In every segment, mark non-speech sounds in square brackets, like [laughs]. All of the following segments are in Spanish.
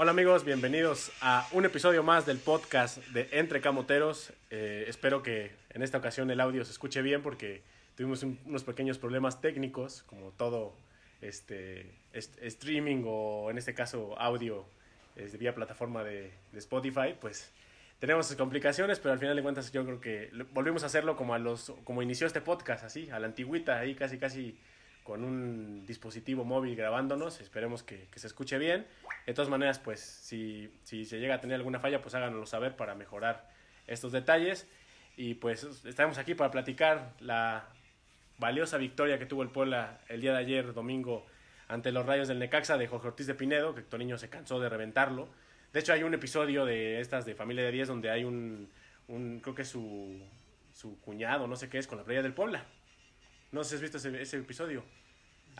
Hola amigos, bienvenidos a un episodio más del podcast de Entre Camoteros. Eh, espero que en esta ocasión el audio se escuche bien porque tuvimos un- unos pequeños problemas técnicos, como todo este, est- streaming o en este caso audio eh, vía plataforma de, Spotify, pues tenemos complicaciones, pero al final de cuentas yo creo que volvimos a hacerlo como a los como inició este podcast, así, a la antigüita, ahí casi casi con un dispositivo móvil grabándonos, esperemos que, que se escuche bien. De todas maneras, pues si, si se llega a tener alguna falla, pues háganoslo saber para mejorar estos detalles. Y pues estamos aquí para platicar la valiosa victoria que tuvo el Puebla el día de ayer, domingo, ante los Rayos del Necaxa de Jorge Ortiz de Pinedo, que Toniño se cansó de reventarlo. De hecho, hay un episodio de estas de Familia de 10 donde hay un, un creo que su, su cuñado, no sé qué es, con la playa del Puebla. No sé si has visto ese, ese episodio.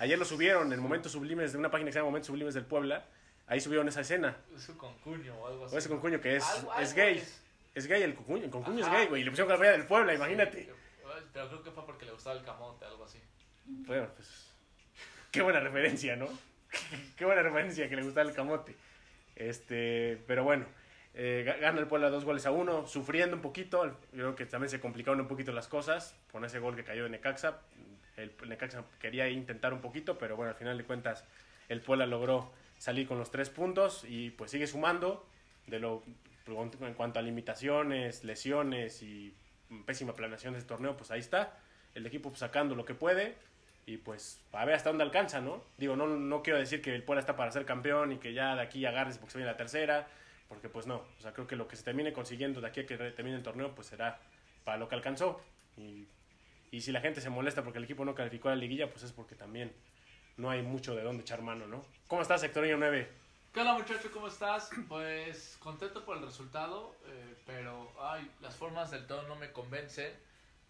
Ayer lo subieron en Momentos Sublimes, de una página que se llama Momentos Sublimes del Puebla. Ahí subieron esa escena. Es su concuño o algo así. O ese concuño que es, Algo- es algo gay. es. Es gay el concuño. El concuño es Ajá. gay, güey. Y le pusieron playa del Puebla, imagínate. Sí, Pero creo que fue porque le gustaba el camote, algo así. Bueno, pues. Qué buena referencia, ¿no? [laughs] qué buena referencia que le gustaba el camote. Este, pero bueno. eh, ga- gana el Puebla dos goles a uno, sufriendo un poquito. Yo creo que también se complicaron un poquito las cosas con ese gol que cayó de Necaxa. El Necaxa quería intentar un poquito, pero bueno, al final de cuentas el Puebla logró salir con los tres puntos y pues sigue sumando de lo en cuanto a limitaciones, lesiones y pésima planeación de este torneo, pues ahí está. El equipo pues, sacando lo que puede y pues a ver hasta dónde alcanza, ¿no? Digo, no, no quiero decir que el Puebla está para ser campeón y que ya de aquí agarres porque se viene la tercera, porque pues no. O sea, creo que lo que se termine consiguiendo de aquí a que termine el torneo, pues será para lo que alcanzó. Y, y si la gente se molesta porque el equipo no calificó a la liguilla, pues es porque también no hay mucho de dónde echar mano, ¿no? ¿Cómo estás, Sectorillo 9? ¿Qué onda muchacho? ¿Cómo estás? Pues contento por el resultado, eh, pero ay, las formas del todo no me convencen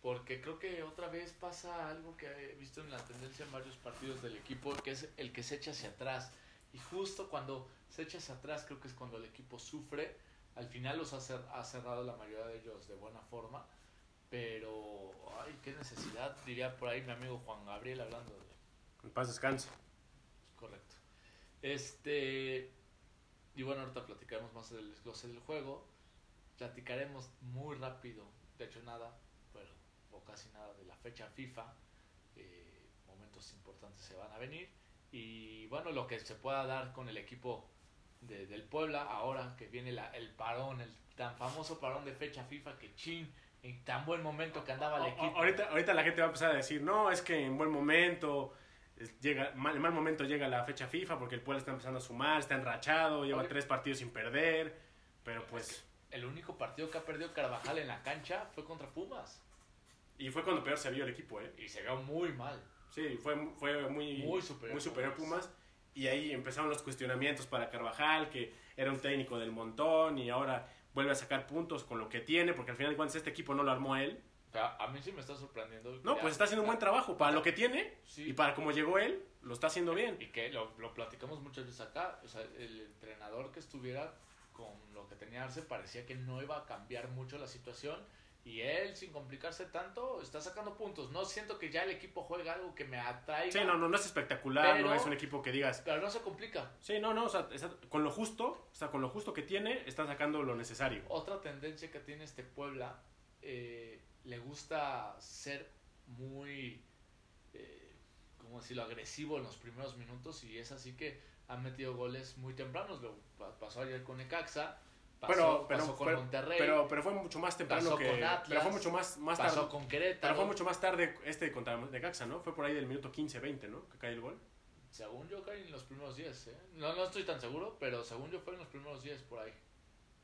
porque creo que otra vez pasa algo que he visto en la tendencia en varios partidos del equipo, que es el que se echa hacia atrás. Y justo cuando se echa hacia atrás creo que es cuando el equipo sufre. Al final los ha cerrado la mayoría de ellos de buena forma, pero ay, qué necesidad, diría por ahí mi amigo Juan Gabriel hablando de En paz descanse. Correcto. Este. Y bueno, ahorita platicaremos más del desglose del juego. Platicaremos muy rápido, de hecho nada, pero o casi nada de la fecha FIFA. Eh, momentos importantes se van a venir. Y bueno, lo que se pueda dar con el equipo de- del Puebla ahora que viene la- el parón, el tan famoso parón de fecha FIFA que chin, en tan buen momento que andaba el equipo. Ahorita, ahorita la gente va a empezar a decir, no, es que en buen momento, llega, mal, en mal momento llega la fecha FIFA porque el Puebla está empezando a sumar, está enrachado, lleva Ok. tres partidos sin perder, pero pues... El único partido que ha perdido Carvajal en la cancha fue contra Pumas. Y fue cuando peor se vio el equipo, ¿eh? Y se vio muy mal. Sí, fue, fue muy, Muy superior muy superior Pumas. Pumas. Y ahí empezaron los cuestionamientos para Carvajal, que era un técnico del montón y ahora vuelve a sacar puntos con lo que tiene, porque al final de cuentas este equipo no lo armó él. O sea, a mí sí me está sorprendiendo. No, pues está haciendo un buen trabajo. Para lo que tiene Sí. y para cómo llegó él, lo está haciendo bien. Y que lo, lo platicamos muchas veces acá. O sea, el entrenador que estuviera con lo que tenía Arce parecía que no iba a cambiar mucho la situación. Y él, sin complicarse tanto, está sacando puntos. No siento que ya el equipo juega algo que me atraiga. Sí, no, no, no es espectacular, Pero- no es un equipo que digas, Pero no se complica. sí, no, no, o sea, está- con lo justo, o sea, con lo justo que tiene, está sacando lo necesario. Otra tendencia que tiene este Puebla, eh, le gusta ser muy, eh, ¿cómo decirlo?, agresivo en los primeros minutos y es así que han metido goles muy tempranos. Lo pa- pasó ayer con Necaxa, pasó, Pero, pero, pasó con pero, Monterrey, pero, pero fue mucho más temprano pasó que. con Atlas, pero fue mucho más, más pasó tarde. con Pero Querétaro. fue mucho más tarde este contra Necaxa, ¿no? Fue por ahí del minuto 15-20, ¿no? Que cae el gol. Según yo, cae en los primeros 10. ¿eh? No, no estoy tan seguro, pero según yo fue en los primeros 10 por ahí.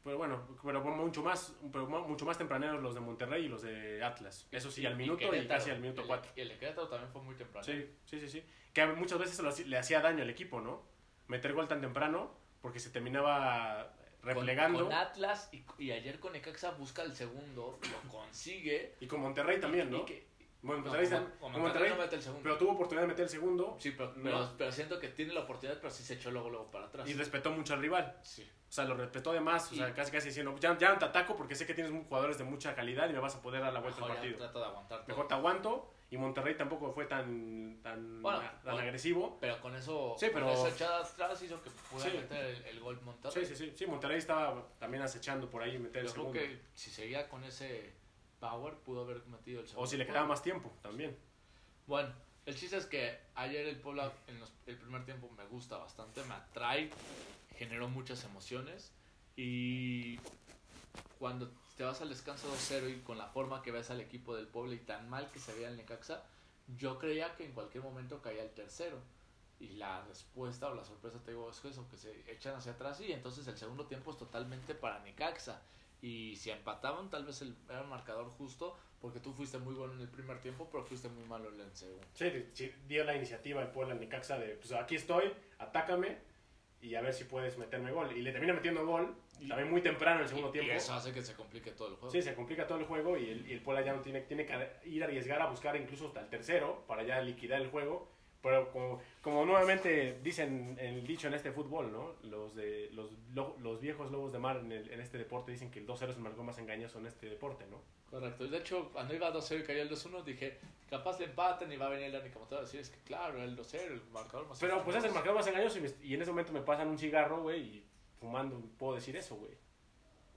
Pero bueno, pero mucho más, pero mu- mucho más tempraneros los de Monterrey y los de Atlas. Eso sí, al minuto y, Querétaro, casi al minuto el- 4. Y el de Querétaro también fue muy temprano. Sí, sí, sí, sí. Que muchas veces le hacía daño al equipo, ¿no? Meter gol tan temprano porque se terminaba replegando. Con, Atlas y, y ayer con Necaxa busca el segundo, lo consigue. Y con Monterrey también, ¿no? y que- Bueno, no, Monterrey, con- con con Monterrey, Monterrey no mete el segundo. pero tuvo oportunidad de meter el segundo Sí, pero, No. pero, pero siento que tiene la oportunidad, pero sí se echó luego, luego para atrás. y respetó mucho al rival. Sí. O sea, lo respetó de más, o sea, casi casi diciendo, ya, ya no te ataco porque sé que tienes jugadores de mucha calidad y me vas a poder dar la vuelta al partido. trata de aguantar todo. Mejor te aguanto y Monterrey tampoco fue tan, tan, Bueno, tan bueno. agresivo. Pero con eso, Sí, pero- con esa atrás hizo que pudiera Sí. meter el, el gol Monterrey. Sí, sí, sí, sí, Monterrey estaba también acechando por ahí meter el Yo creo segundo. que si seguía con ese power, pudo haber metido el segundo. O si le quedaba más tiempo también. Bueno, el chiste es que ayer el Puebla en los- el primer tiempo me gusta bastante, me atrae, generó muchas emociones y cuando te vas al descanso 2-0 y con la forma que ves al equipo del Puebla y tan mal que se veía el Necaxa, yo creía que en cualquier momento caía el tercero. Y la respuesta o la sorpresa, te digo, es eso, que se echan hacia atrás y entonces el segundo tiempo es totalmente para Necaxa. Y si empataban, tal vez el, era un marcador justo, porque tú fuiste muy bueno en el primer tiempo, pero fuiste muy malo en el segundo. Sí, dio la iniciativa el Puebla Necaxa de, pues aquí estoy, atácame y a ver si puedes meterme gol. Y le termina metiendo gol, Y- también muy temprano en el segundo y, tiempo. y eso hace que se complique todo el juego. Sí, se complica todo el juego y el, y el Puebla ya no tiene, tiene que ir a arriesgar a buscar incluso hasta el tercero para ya liquidar el juego. Pero como, como nuevamente dicen el dicho en este fútbol, ¿no? Los, de, los, lo- los viejos lobos de mar en, el- en este deporte dicen que el 2-0 es el marcador más engañoso en este deporte, ¿no? Correcto. De hecho, cuando iba 2-0 y cayó el 2-1, dije, capaz le empatan y va a venir el Anica Motor a decir, es que claro, el 2-0, el marcador más Pero pues es el engañoso". marcador más engañoso y, me- y en ese momento me pasan un cigarro, güey, y fumando puedo decir eso, güey.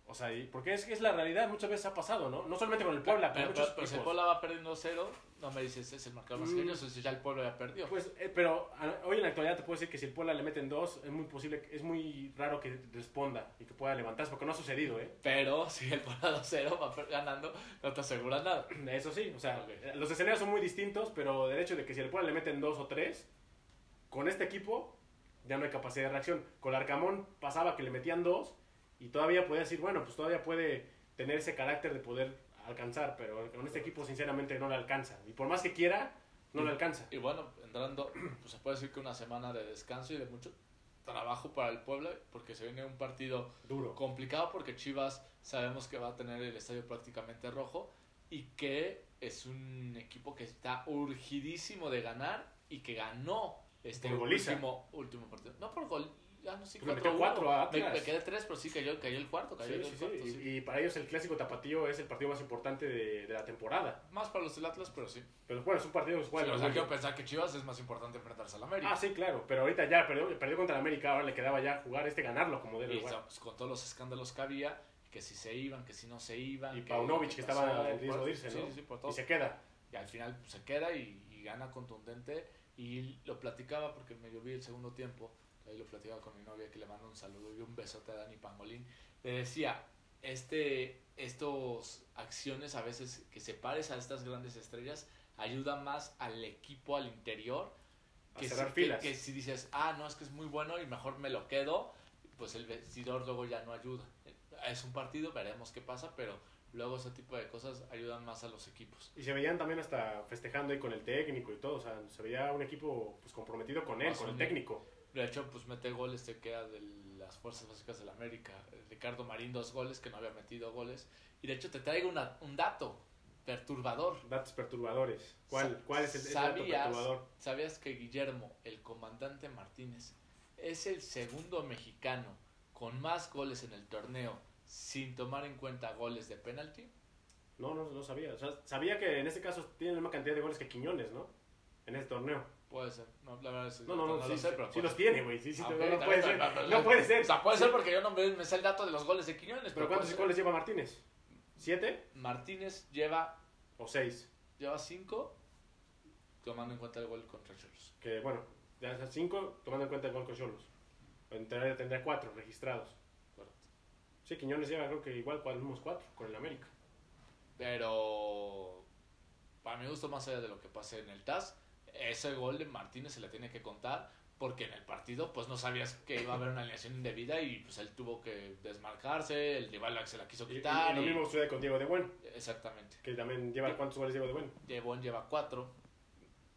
O sea, porque es que es la realidad, muchas veces ha pasado, ¿no? No solamente con el Puebla, Pero, con pero, muchos pero si el. Puebla va perdiendo 0, no me dices, es el marcador más Mm. engañoso, si ya el Puebla ya perdió. Pues, eh, pero a- hoy en la actualidad te puedo decir que si el Puebla le meten dos, es muy posible, es muy raro que responda y que pueda levantarse, porque no ha sucedido, ¿eh? Pero [laughs] si el Puebla 2-0 va ganando, no te asegura nada. [clears throat] Eso sí, o sea, eh, los escenarios son muy distintos, pero del hecho de que si el Puebla le meten dos o tres, con este equipo ya no hay capacidad de reacción. Con el Arcamón pasaba que le metían dos y todavía podía decir, bueno, pues todavía puede tener ese carácter de poder alcanzar, pero con este equipo sinceramente no le alcanza. Y por más que quiera, no le alcanza. Y bueno, entrando, [clears throat] pues se puede decir que una semana de descanso y de mucho trabajo para el Puebla, porque se viene un partido Duro. complicado porque Chivas sabemos que va a tener el estadio prácticamente rojo y que es un equipo que está urgidísimo de ganar y que ganó este último, último partido. No por gol, ya no sé, Pues le metió cuatro a me, Atlas. me quedé tres, pero sí cayó, cayó el cuarto, cayó Sí, el sí, sí. cuarto, Y, sí. y para ellos el clásico tapatío es el partido más importante de, de la temporada. Más para los del Atlas, pero sí. Pero bueno, es un partido Sí, bueno, o sea, quiero pensar que Chivas es más importante enfrentarse al América. Ah, sí, claro, pero ahorita ya perdió, perdió contra el América, ahora le quedaba ya jugar este ganarlo como debe Y jugar. pues, con todos los escándalos que había, que si se iban, que si no se iban. Y que- Paunovic, que estaba en riesgo de irse, sí, ¿no? Sí, sí, por todo. Y se queda. Y al final pues, se queda y, y gana contundente. Y lo platicaba porque medio vi el segundo tiempo. Ahí lo platicaba con mi novia que le mando un saludo y un besote a Dani Pangolín. Le decía, este, estos acciones a veces que separes a estas grandes estrellas ayuda más al equipo al interior. A Que, cerrar si, filas. que si dices, ah, no, es que es muy bueno y mejor me lo quedo, pues el vestidor luego ya no ayuda. Es un partido, veremos qué pasa, pero luego ese tipo de cosas ayudan más a los equipos. Y se veían también hasta festejando ahí con el técnico y todo. O sea, se veía un equipo pues, comprometido con él, Más con el técnico. De hecho, pues mete goles, te queda de las fuerzas básicas del América. Ricardo Marín, dos goles, que no había metido goles. Y de hecho, te traigo una- un dato perturbador. Datos perturbadores. ¿Cuál, cuál es el, el dato ¿Sabías, perturbador? ¿Sabías que Guillermo, el comandante Martínez, es el segundo mexicano con más goles en el torneo sin tomar en cuenta goles de penalti? No, no, no sabía. O sea, sabía que en este caso tiene la misma cantidad de goles que Quiñones, ¿no? En este torneo. Puede ser. No, la verdad es que No, no, no, sí, sé, pero sí los tiene, güey. Sí, sí, Ah, no, ok, no también, puede ser. No puede ser. O sea, puede ser porque yo no me, me sé el dato de los goles de Quiñones. ¿Pero cuántos puede goles lleva Martínez? ¿Siete. Martínez lleva, o seis? lleva cinco, tomando en cuenta el gol contra Cholos. Que bueno, ya es cinco, tomando en cuenta el gol con Cholos. Tendría, tendría cuatro registrados. Sí, Quiñones lleva creo que igual unos cuatro con el América. Pero para mi gusto, más allá de lo que pase en el TAS, ese gol de Martínez se le tiene que contar porque en el partido pues no sabías que iba a haber una alineación indebida y pues él tuvo que desmarcarse, el rival se la quiso Y, y- quitar. y lo y- mismo sucede con Diego de Buen, Exactamente. que también lleva cuántos goles Diego de Buen, Devon lleva cuatro.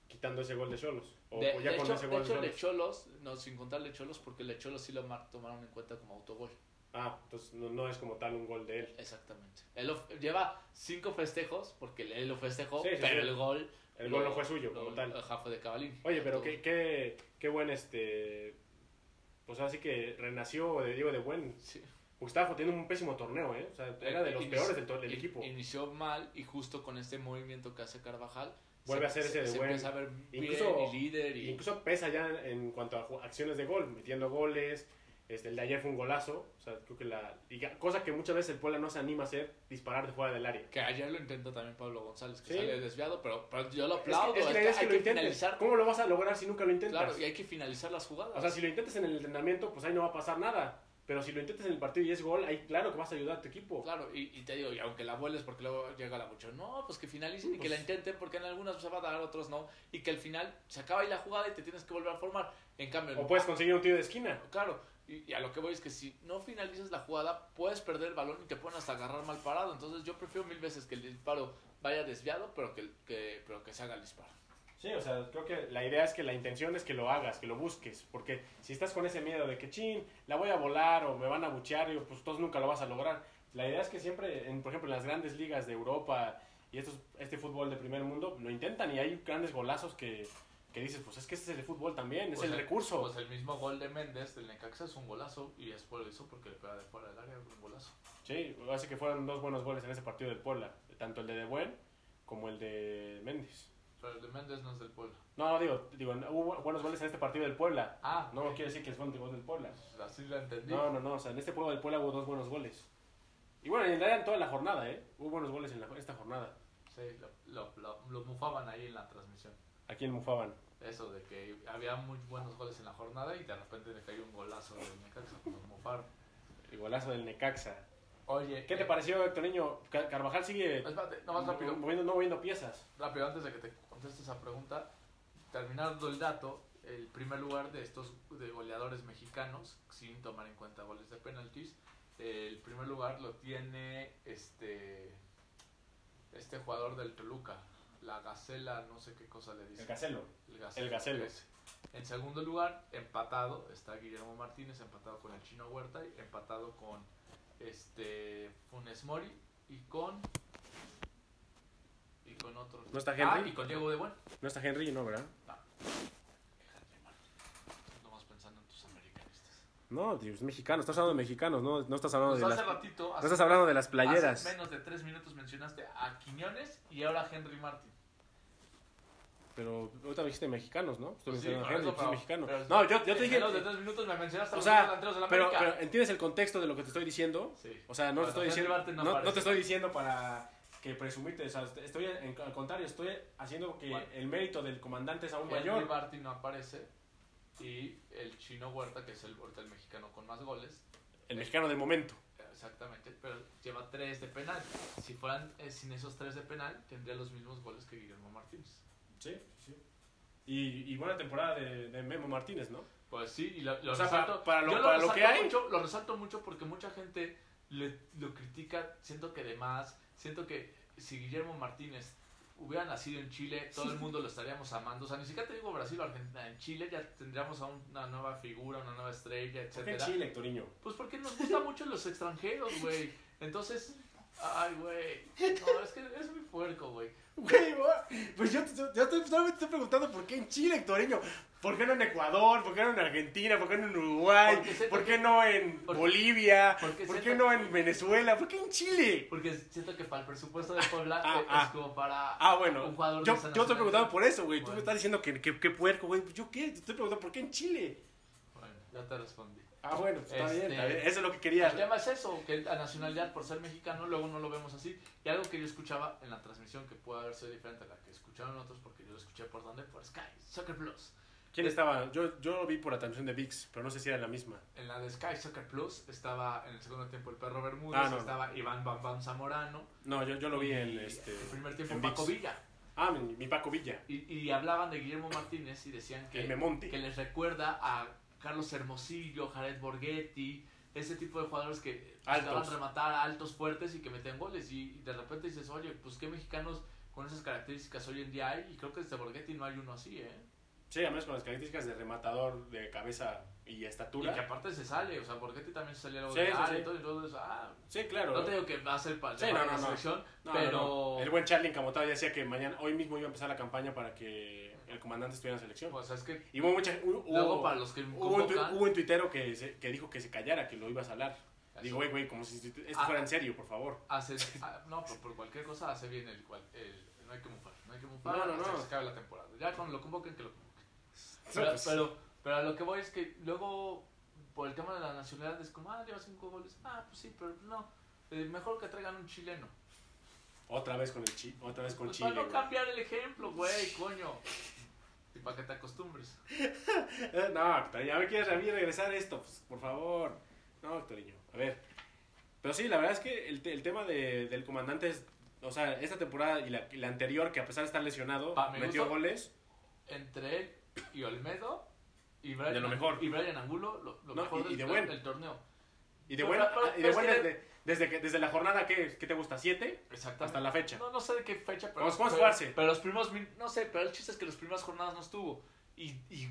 quitando ese gol de Cholos. O, De, o ya de con hecho, ese de gol hecho, de Cholos. de Cholos, no, sin contar de Cholos, porque el de Cholos sí lo mar- tomaron en cuenta como autogol. Ah, entonces no, no es como tal un gol de él. Exactamente. Él lo- lleva cinco festejos, porque él lo festejó, Sí, sí, pero sí. el gol... El gol no fue suyo como tal. Ajá, fue de Cavalín. Oye, pero qué, qué, qué buen este. Pues así que renació de Diego de Buen. Sí. Estaba teniendo un pésimo torneo, ¿eh? O sea, era de los Inici- peores del, to- del in- equipo. Inició mal y justo con este movimiento que hace Carvajal. Vuelve a ser ese de se buen- a ver bien incluso- y líder. Y, Incluso pesa ya en cuanto a acciones de gol, metiendo goles. Este, el de ayer fue un golazo. O sea, creo que la. cosa que muchas veces el Puebla no se anima a hacer, disparar de fuera del área. que ayer lo intentó también Pablo González, que Sí. sale desviado, pero, pero yo lo que, aplaudo. es que es que es que hay lo que finalizar. ¿Cómo lo vas a lograr si nunca lo intentas? Claro, y hay que finalizar las jugadas. O sea, si lo intentas en el entrenamiento, pues ahí no va a pasar nada. Pero si lo intentas en el partido y es gol, ahí claro que vas a ayudar a tu equipo. Claro, y, y te digo, y aunque la vueles porque luego llega la mucho, no, pues que finalicen y que Pues- la intenten porque en algunas se va a dar, otros no, y que al final se acaba ahí la jugada y te tienes que volver a formar. En cambio, O puedes conseguir un tiro de esquina. claro, y, a lo que voy es que si no finalizas la jugada, puedes perder el balón y te pueden hasta agarrar mal parado. Entonces yo prefiero mil veces que el disparo vaya desviado, pero que, que, pero que se haga el disparo. Sí, o sea, creo que la idea es que la intención es que lo hagas, que lo busques. Porque si estás con ese miedo de que, chin, la voy a volar o me van a buchear, pues entonces nunca lo vas a lograr. La idea es que siempre, en, por ejemplo, en las grandes ligas de Europa y estos, este fútbol de primer mundo, lo intentan y hay grandes golazos que, que dices, pues es que este es el fútbol también, es Pues el el- recurso. Pues el mismo gol de Méndez del Necaxa es un golazo y después lo hizo porque le pega de fuera del área un golazo. Sí, hace que fueron dos buenos goles en ese partido del Puebla, tanto el de De Buen como el de Méndez. Pero el de Méndez no es del pueblo. No, digo, digo, hubo buenos goles en este partido del Puebla. Ah, No quiere decir que fue un gol del Puebla. así lo entendí. No, no, no, o sea, en este juego del Puebla hubo dos buenos goles. Y bueno, en realidad en toda la jornada, ¿eh? Hubo buenos goles en la- esta jornada. Sí, lo, lo, lo, lo mufaban ahí en la transmisión. Aquí en Mufaban. Eso de que había muy buenos goles en la jornada y de repente le cayó un golazo del Necaxa. Nos mufaron. El golazo del Necaxa. Oye, ¿Qué te eh, pareció, Héctor Niño? Ca- Carvajal sigue Espérate, nomás rápido. moviendo, no moviendo piezas. Rápido, antes de que te conteste esa pregunta, terminando el dato, el primer lugar de estos de goleadores mexicanos, sin tomar en cuenta goles de penaltis, el primer lugar lo tiene este este jugador del Toluca, la Gacela, no sé qué cosa le dice. El Gacelo. El Gacelo. El Gacelo. ese. En segundo lugar, empatado, está Guillermo Martínez, empatado con el Chino Huerta, y empatado con este Funes Mori y con y con otro. ¿No está Ah, Henry? y con Diego de Buen. No está Henry, no, ¿verdad? Nomás pensando en tus americanistas. No, es mexicano. Estás hablando de mexicanos, no, no estás hablando Pues de hace las... ratito, No hace, estás hablando de las playeras. hace menos de tres minutos mencionaste a Quiñones y ahora a Henry Martin. Pero ahorita me dijiste mexicanos, ¿no? Estoy sí, mencionando a Henry, eso, pues es pero- mexicano. pero- No, yo, yo te dije... menos de tres minutos me mencionaste a O los sea, delanteros de la pero, América. pero entiendes el contexto de lo que te estoy diciendo. Sí. O sea, no Bueno, te estoy Henry diciendo, Martin no no, no te estoy diciendo para que presumirte, o sea, estoy en- al contrario, estoy haciendo que el mérito del comandante es aún Henry mayor. Martin no aparece y el chino Huerta, que es el, ahorita el mexicano con más goles, El mexicano del momento. exactamente, pero lleva tres de penal. Si fueran eh, sin esos tres de penal, tendría los mismos goles que Guillermo Martínez. Sí, sí. Y, y buena temporada de, de Memo Martínez, ¿no? Pues sí, y lo, lo O sea, resalto, para- para lo- para lo resalto que hay. mucho- lo resalto mucho porque mucha gente le, lo critica, siento que de más, siento que si Guillermo Martínez hubiera nacido en Chile, todo el [laughs] mundo lo estaríamos amando. O sea, ni siquiera te digo Brasil o Argentina, en Chile ya tendríamos a una nueva figura, una nueva estrella, ¿Por qué. Chile, Hectoriño? Pues porque nos gustan mucho los extranjeros, güey. Entonces, ay, güey. [laughs] No, es que es muy puerco, güey. Güey, pues yo, te- yo te, solamente estoy preguntando por qué en Chile, Hectoriño. ¿Por qué no en Ecuador? ¿Por qué no en Argentina? ¿Por qué no en Uruguay? Porque ¿Por qué no en porque- Bolivia? porque ¿Por qué no en Venezuela? ¿Por qué en Chile? Porque siento que para el presupuesto de Puebla Ah, ah. es como para Ah, bueno. un jugador Yo, de yo estoy preguntando por eso, güey. Tú Bueno. me estás diciendo que, que, que puerco, güey. Pues yo qué? Te estoy preguntando por qué en Chile. Bueno, ya te respondí. Ah, bueno, pues está Este, bien, está bien. Eso es lo que El quería. tema es eso, que la nacionalidad por ser mexicano luego no lo vemos así. Y algo que yo escuchaba en la transmisión que puede haber sido diferente a la que escucharon otros porque yo lo escuché por donde, por Sky, Soccer Plus. ¿Quién estaba? Yo, yo lo vi por la transmisión de VIX, pero no sé si era la misma. En la de Sky Soccer Plus estaba en el segundo tiempo el perro Bermúdez, Ah, no, estaba Iván Bam Bam Zamorano. No, yo, yo lo vi en este. el primer tiempo en Paco ViX. Villa. Ah, mi, mi Paco Villa. Y, y hablaban de Guillermo Martínez y decían que, El que les recuerda a Carlos Hermosillo, Jared Borghetti, ese tipo de jugadores que buscaban rematar altos, fuertes y que metían goles. Y, y de repente dices, oye, pues qué mexicanos con esas características hoy en día hay. Y creo que desde Borghetti no hay uno así, ¿eh? Sí, además con las características de rematador de cabeza y Y estatura. que aparte se sale, o sea, Borghetti también se salía luego Sí, de sí, sí. y todo, entonces, ah, Sí, claro. no te digo que va a ser para, no, la no, no. selección, No, pero... no, no. El buen Charlie Camotado ya decía que mañana, hoy mismo iba a empezar la campaña para que el comandante estuviera en selección. Es que Y hubo mucha. Hubo, luego para los que hubo convocan, hubo un tuitero que, se- que dijo que se callara, que lo ibas a hablar. Digo, güey, güey, como si esto Ah. fuera en serio, por favor. Hace, [laughs] ah, no, por, por cualquier cosa hace bien el, cual- el- no hay que mufar, no hay que mufar No, se acabe la temporada. Ya cuando lo convoquen, que lo convoquen. [laughs] Pero, pues, pero, pero a lo que voy es que luego, por el tema de la nacionalidad, es como, ah, lleva cinco goles. Ah, pues sí, pero no. Eh, mejor que traigan un chileno. Otra vez con el chi, otra vez con Pues Chile. para no cambiar el ejemplo, güey, coño. Y para que te acostumbres. [laughs] No, ya me quieres a mí regresar esto, pues, por favor. No, Héctoriño, a ver. Pero sí, la verdad es que el, el tema de- del comandante es, o sea, esta temporada y la, y la anterior, que a pesar de estar lesionado, Pa, me metió goles. Entre él y Olmedo y Brian, De lo mejor. y Brian Angulo, lo, lo No, mejor y- y del, de buen. del torneo. Y de buena, pero- y pero de es que- desde, desde, que, desde la jornada, ¿qué, qué te gusta? ¿Siete? Exactamente. Hasta la fecha. No, no sé de qué fecha, pero. Vamos, a pero- jugarse. Pero los primeros. No sé, pero el chiste es que las primeras jornadas no estuvo. Y, y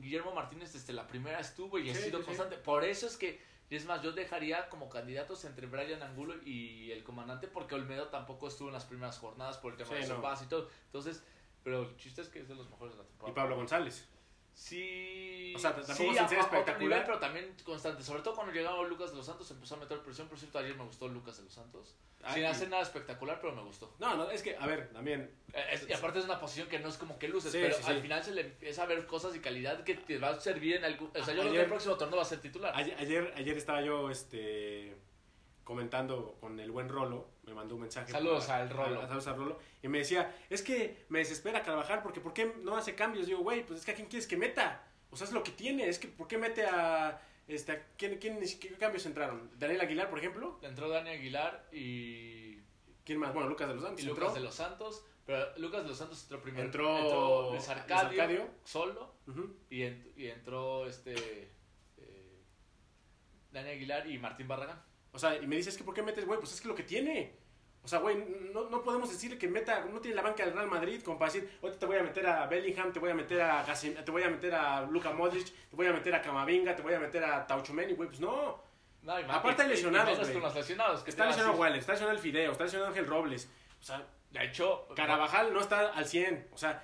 Guillermo Martínez desde la primera estuvo y ha Sí, sido sí, sí. constante. Por eso es que. y Es más, yo dejaría como candidatos entre Brian Angulo y el comandante, porque Olmedo tampoco estuvo en las primeras jornadas por el tema de su no. y todo. Entonces, pero el chiste es que es de los mejores de la Y temporada. Pablo González. Sí. O sea, tampoco sí, sin ser espectacular. nivel, pero también constante. Sobre todo cuando llegaba Lucas de los Santos, empezó a meter presión. Por cierto, ayer me gustó Lucas de los Santos. Ay, Sin hacer nada espectacular, pero me gustó. No, no, es que, a ver, también. Eh, es- y aparte es una posición que no es como que luces, Sí, pero sí, al final se le empieza a ver cosas y calidad que te va a servir en algún... O sea, yo creo que Ayer- el próximo torneo va a ser titular. Ayer, ayer, ayer estaba yo este, comentando con el buen Rolo, me mandó un mensaje. Saludos al Rolo. a- saludos al Rolo. Y me decía, es que me desespera Carvajal porque ¿por qué no hace cambios? Digo, güey, pues es que a quién quieres que meta. O sea, es lo que tiene. Es que ¿por qué mete a... Este, a ¿quién, quién, ¿Qué cambios entraron? ¿Daniel Aguilar, por ejemplo? Entró Dani Aguilar y, ¿Quién más? Bueno, Lucas de los Santos. y entró. Lucas de los Santos, pero Lucas de los Santos entró primero. Entró Luis Luis Arcadio, Arcadio. solo Ujú. y, ent- y entró este eh, Dani Aguilar y Martín Barragán. O sea, y me dices que ¿por qué metes, güey? Pues es que lo que tiene. O sea, güey, no, no podemos decirle que meta, no tiene la banca del Real Madrid como para decir, ahorita te voy a meter a Bellingham, te voy a meter a Casim- te voy a meter a Luka Modric, te voy a meter a Camavinga, te voy a meter a Tauchomeni, güey, pues no. No, y Aparte y- hay lesionados, güey. lesionados. que Está lesionado. Waller, está lesionado el Fideo, está lesionado Ángel Robles. O sea, De hecho, Carabajal no está al 100. O sea,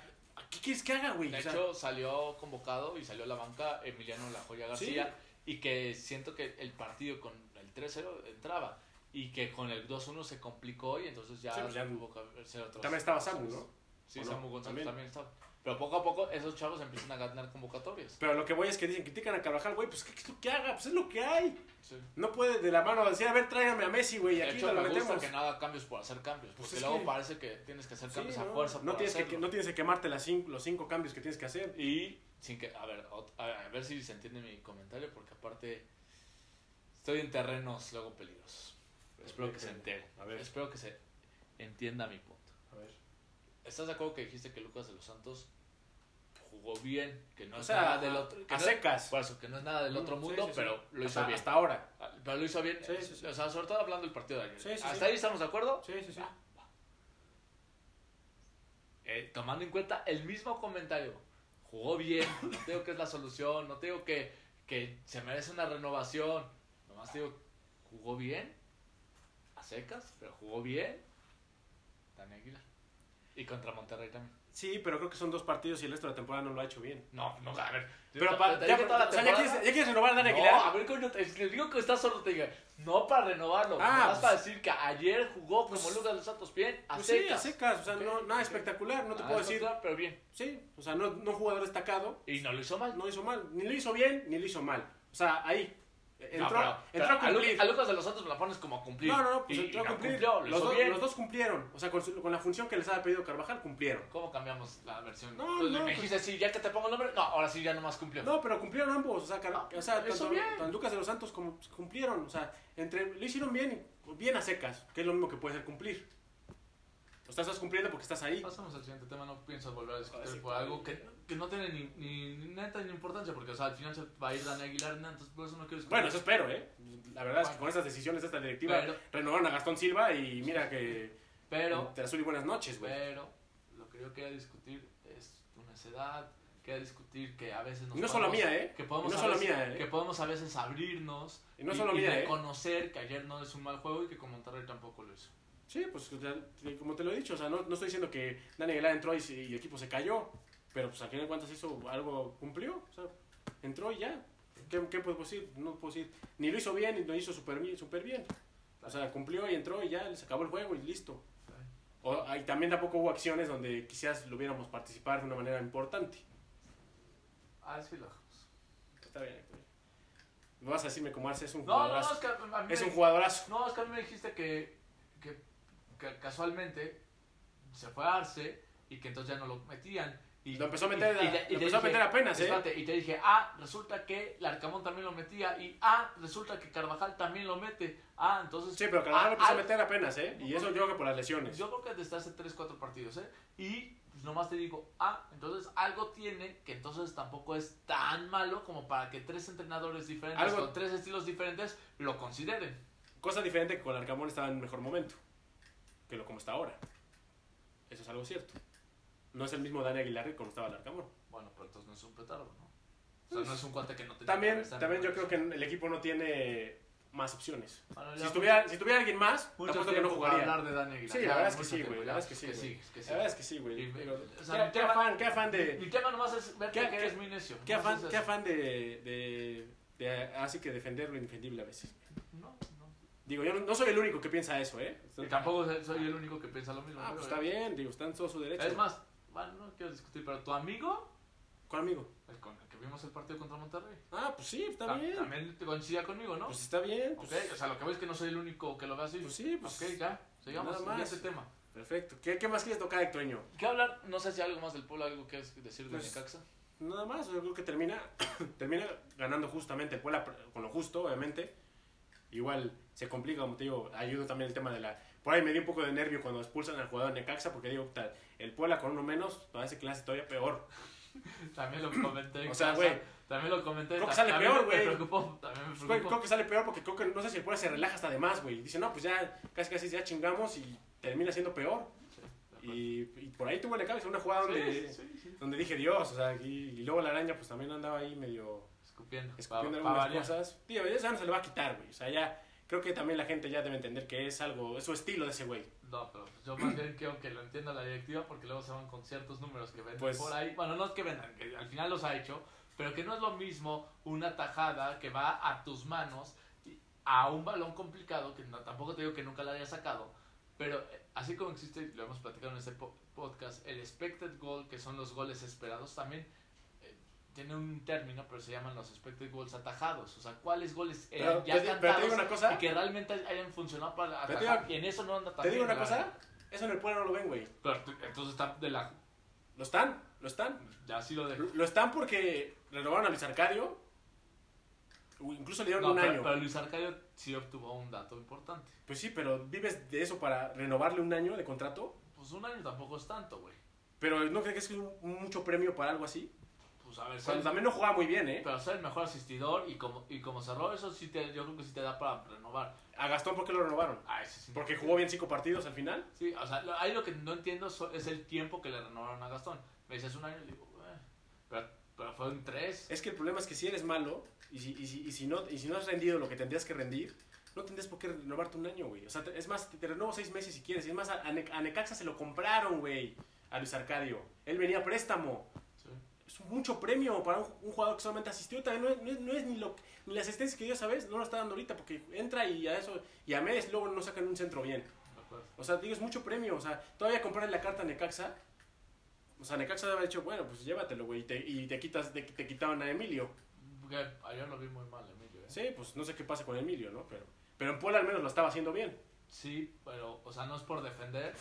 ¿qué quieres que haga, güey? De O sea, hecho, salió convocado y salió a la banca Emiliano La Joya García. Y que siento que el partido con el 3-0 entraba. Y que con el 2-1 se complicó y entonces ya, Sí, pues ya- tuvo que hacer otros. también estaba Samu, ¿no? Sí. Samu González También. también. estaba. Pero poco a poco esos chavos empiezan a ganar convocatorias. Pero lo que voy es que dicen, critican a Carvajal, güey, pues ¿qué es lo que haga? Pues es lo que hay. Sí. No puede de la mano decir, a ver, tráigame a Messi, güey, y aquí hecho, lo me gusta metemos. que no haga cambios por hacer cambios. Pues Porque es luego que- parece que tienes que hacer Sí, cambios a no, fuerza. no por tienes que, no tienes que quemarte las cinco, los cinco cambios que tienes que hacer. Y sin que, a ver, a ver, a ver si se entiende mi comentario, porque aparte estoy en terrenos luego peligrosos. Espero que se entere. A ver. Espero que se entienda mi punto. A ver. ¿Estás de acuerdo que dijiste que Lucas de los Santos jugó bien? Que no O es sea, nada del otro. que a no- secas. Por eso, que no es nada del otro Sí, mundo, sí, sí. pero lo hizo hasta, bien. Hasta ahora. Ah, Pero lo hizo bien. Sí, sí, sí. O sea, sobre todo hablando del partido de ayer. Sí, sí, ¿Hasta ahí estamos de acuerdo? Sí, sí, sí. Ah. Eh, tomando en cuenta el mismo comentario, jugó bien, no te digo que es la solución, no te digo que, que se merece una renovación, nomás te digo, jugó bien, a secas, pero jugó bien, Dani Aguilar. Y contra Monterrey también. Sí, pero creo que son dos partidos y el resto de la temporada no lo ha hecho bien. No, no, a ver. Pero pa- te ya, dije toda la o sea, ya, temporada- quieres, ya quieres renovar a Dani no, Aguilar. a ver, coño, te, te digo que estás sordo, te diga, no para renovarlo, Ah, pues- para decir que ayer jugó como Pues- Lucas de Santos bien, a Pues sí, a secas. secas, o sea, no, nada espectacular, no te Ah, puedo decir. pero bien. Sí, o sea, no, no jugador destacado, Y no lo hizo mal. no hizo mal, ni lo hizo bien, ni lo hizo mal. O sea, ahí, entró, No, pero- pero entró a Lu- cumplir. a Lucas de los Santos me la pones como a cumplir. No, no, no, pues Y- entró y a cumplir. cumplió, los, dos, bien. los dos cumplieron, o sea, con, su- con la función que les había pedido Carvajal, cumplieron. ¿Cómo cambiamos la versión? No, Entonces, no, me pues- dijiste, sí, ya que te pongo el nombre. No, ahora sí ya nomás cumplió. No, pero cumplieron ambos, o sea, Car- No, o sea tanto, tanto Lucas de los Santos como cumplieron, o sea, entre, lo hicieron bien, bien a secas, que es lo mismo que puede ser cumplir. Estás cumpliendo porque estás ahí. Pasamos al siguiente tema, no pienso volver a discutir sí, por algo que, que no tiene ni, ni, ni neta ni importancia, porque o sea, al final se va a ir Dani Aguilar, nada, entonces por eso no quiero discutir. Bueno, eso espero, ¿eh? La verdad es que con estas decisiones de esta directiva Pero- renovaron a Gastón Silva y mira que pero, te azul y buenas noches, güey. pero, lo que yo quería discutir es tu necedad, quería discutir que a veces nos Y no solo podemos- mía, ¿eh? Que podemos, no solo veces, mía, ¿eh? que podemos a veces abrirnos Y no solo mía, ¿eh? reconocer que ayer no es un mal juego y que con Monterrey tampoco lo hizo. Sí, pues como te lo he dicho, o sea, no, no estoy diciendo que Dani Aguilar entró y, el equipo se cayó, pero pues al final de cuentas hizo algo, cumplió, o sea, entró y ya. ¿Qué, qué puedo decir? No puedo decir. Ni lo hizo bien, ni lo hizo súper bien, súper bien. O sea, cumplió y entró y ya se acabó el juego y listo. O, y también tampoco hubo acciones donde quizás lo hubiéramos participar de una manera importante. Ah, lo Está bien. Me vas a decirme cómo Arce es un No, no, no, jugadorazo. es que a mí es me- un jugadorazo. No, es que a mí me dijiste que, que, que casualmente se fue a Arce y que entonces ya no lo metían. Y, Lo empezó a meter- te- lo te empezó a meter apenas, ¿eh? espérate, Y te dije, ah, resulta que Larcamón también lo metía. Y ah, resulta que Carvajal también lo mete. Ah, entonces. Sí, pero Carvajal ah, lo empezó a ah, meter apenas, ¿eh? Y eso yo creo que por las lesiones. Yo creo que desde hace 3, 4 partidos, ¿eh? Y pues, nomás te digo, ah, entonces algo tiene que entonces tampoco es tan malo como para que tres entrenadores diferentes Algo- con tres estilos diferentes lo consideren. Cosa diferente que con Arcamón estaba en mejor momento que lo como está ahora. Eso es algo cierto. No es el mismo Dani Aguilar que como estaba el Arcamón. Bueno, pero entonces no es un petardo, ¿no? O sea, no es un cuate que no tenía También, que también yo creo que el equipo no tiene más opciones. Bueno, Si estuviera, si estuviera alguien más, apuesto que no jugaría. hablar de Dani Aguilar. Sí, la verdad es que sí, güey, la verdad es que sí, güey. La verdad es que sí, güey. O sea, ¿qué, afán, qué afán de... Mi tema nomás es ¿Qué- que eres muy necio. Qué afán, qué afán de, de, de así que defender lo indefendible a veces. No. Digo, yo no, no soy el único que piensa eso, ¿eh? Y tampoco soy el único que piensa lo mismo. Ah, pero, pues está bien, digo, está en todo su derecho. Es más, bueno, no quiero discutir, pero tu amigo, ¿Cuál amigo? el con el que vimos el partido contra Monterrey, Ah, pues sí, está ta- bien. también te coincidía conmigo, ¿no? Pues está bien, pues, ok, o sea, lo que veo es que no soy el único que lo ve así. pues sí, pues ok, ya, sigamos, nada más. ese tema. perfecto. ¿Qué, qué más quieres tocar, Hectoreño? ¿Qué hablar? No sé si algo más del pueblo, algo que es decir de Pues, Necaxa. Nada más, yo creo que termina, [coughs] termina ganando justamente el Puebla con lo justo, obviamente. Igual se complica, como te digo, ayuda también el tema de la... Por ahí me dio un poco de nervio cuando expulsan al jugador de Necaxa, porque digo, tal, el Puebla con uno menos, parece que hace todavía peor. [laughs] También lo comenté. en O sea, güey, También lo comenté. creo que sale también peor, güey. preocupó, También me Creo, preocupó. creo que sale peor porque creo que no sé si el Puebla se relaja hasta de más, güey. Dice, no, pues ya casi casi ya chingamos y termina siendo peor. Y, y por ahí tuvo en la cabeza una jugada donde, Sí, sí, sí. donde dije, Dios, o sea, y, y luego la araña pues también andaba ahí medio Escupiendo. escupiendo Pa- pa algunas variar. cosas. Tío, ya no se le va a quitar, güey. O sea, ya creo que también la gente ya debe entender que es algo, es su estilo de ese güey. No, pero yo más bien quiero que lo entienda la directiva porque luego se van con ciertos números que venden Pues- por ahí. Bueno, no es que vendan, que al final los ha hecho, pero que no es lo mismo una tajada que va a tus manos a un balón complicado, que no- tampoco te digo que nunca la haya sacado, pero eh, así como existe, lo hemos platicado en este po- podcast, el expected goal, que son los goles esperados, también tiene un término, pero se llaman los expected goals atajados. O sea, ¿cuáles goles eran Pero, ya te pero te cantados digo una cosa. y que realmente hayan funcionado para atajar? digo- y en eso no anda tan Te digo bien, una cosa, verdad. eso en el Puebla no lo ven, güey. Pero entonces está de la. Lo están, lo están. Ya sí lo de. Lo están porque renovaron a Luis Arcadio. Incluso le dieron No, un pero, año. pero Luis Arcadio sí obtuvo un dato importante. Pues sí, pero vives de eso para renovarle un año de contrato. Pues un año tampoco es tanto, güey. Pero no crees que es un- mucho premio para algo así. Pues a ver, Cuando también no jugaba muy bien, ¿eh? pero ser el mejor asistidor y como, y como cerró, eso sí te, yo creo que sí te da para renovar. A Gastón, ¿por qué lo renovaron? Ah, ese sí. Porque jugó bien cinco partidos al final. Sí, o sea, ahí lo que no entiendo es el tiempo que le renovaron a Gastón. Me dices un año y digo, eh, pero, pero fue un tres. Es que el problema es que si eres malo y si, y si, y si no, y si no has rendido lo que tendrías que rendir, no tendrías por qué renovarte un año, güey. O sea, es más, te, te renovo seis meses si quieres. Y es más, a, a Ne- a Necaxa se lo compraron, güey, a Luis Arcadio. Él venía a préstamo. Es mucho premio para un, un jugador que solamente asistió. También no es, no es, no es ni, lo, ni la asistencia que dio, ¿sabes? No lo está dando ahorita porque entra y a eso, y a mes luego no sacan un centro bien. O sea, digo, es mucho premio. O sea, todavía comprarle la carta a Necaxa. O sea, Necaxa debe haber dicho, bueno, pues llévatelo, güey. Y te, y te quitas, te, te quitaban a Emilio. Ayer lo vi muy mal, Emilio. ¿eh? Sí, pues no sé qué pasa con Emilio, ¿no? Pero, pero en Puebla al menos lo estaba haciendo bien. Sí, pero, o sea, no es por defender,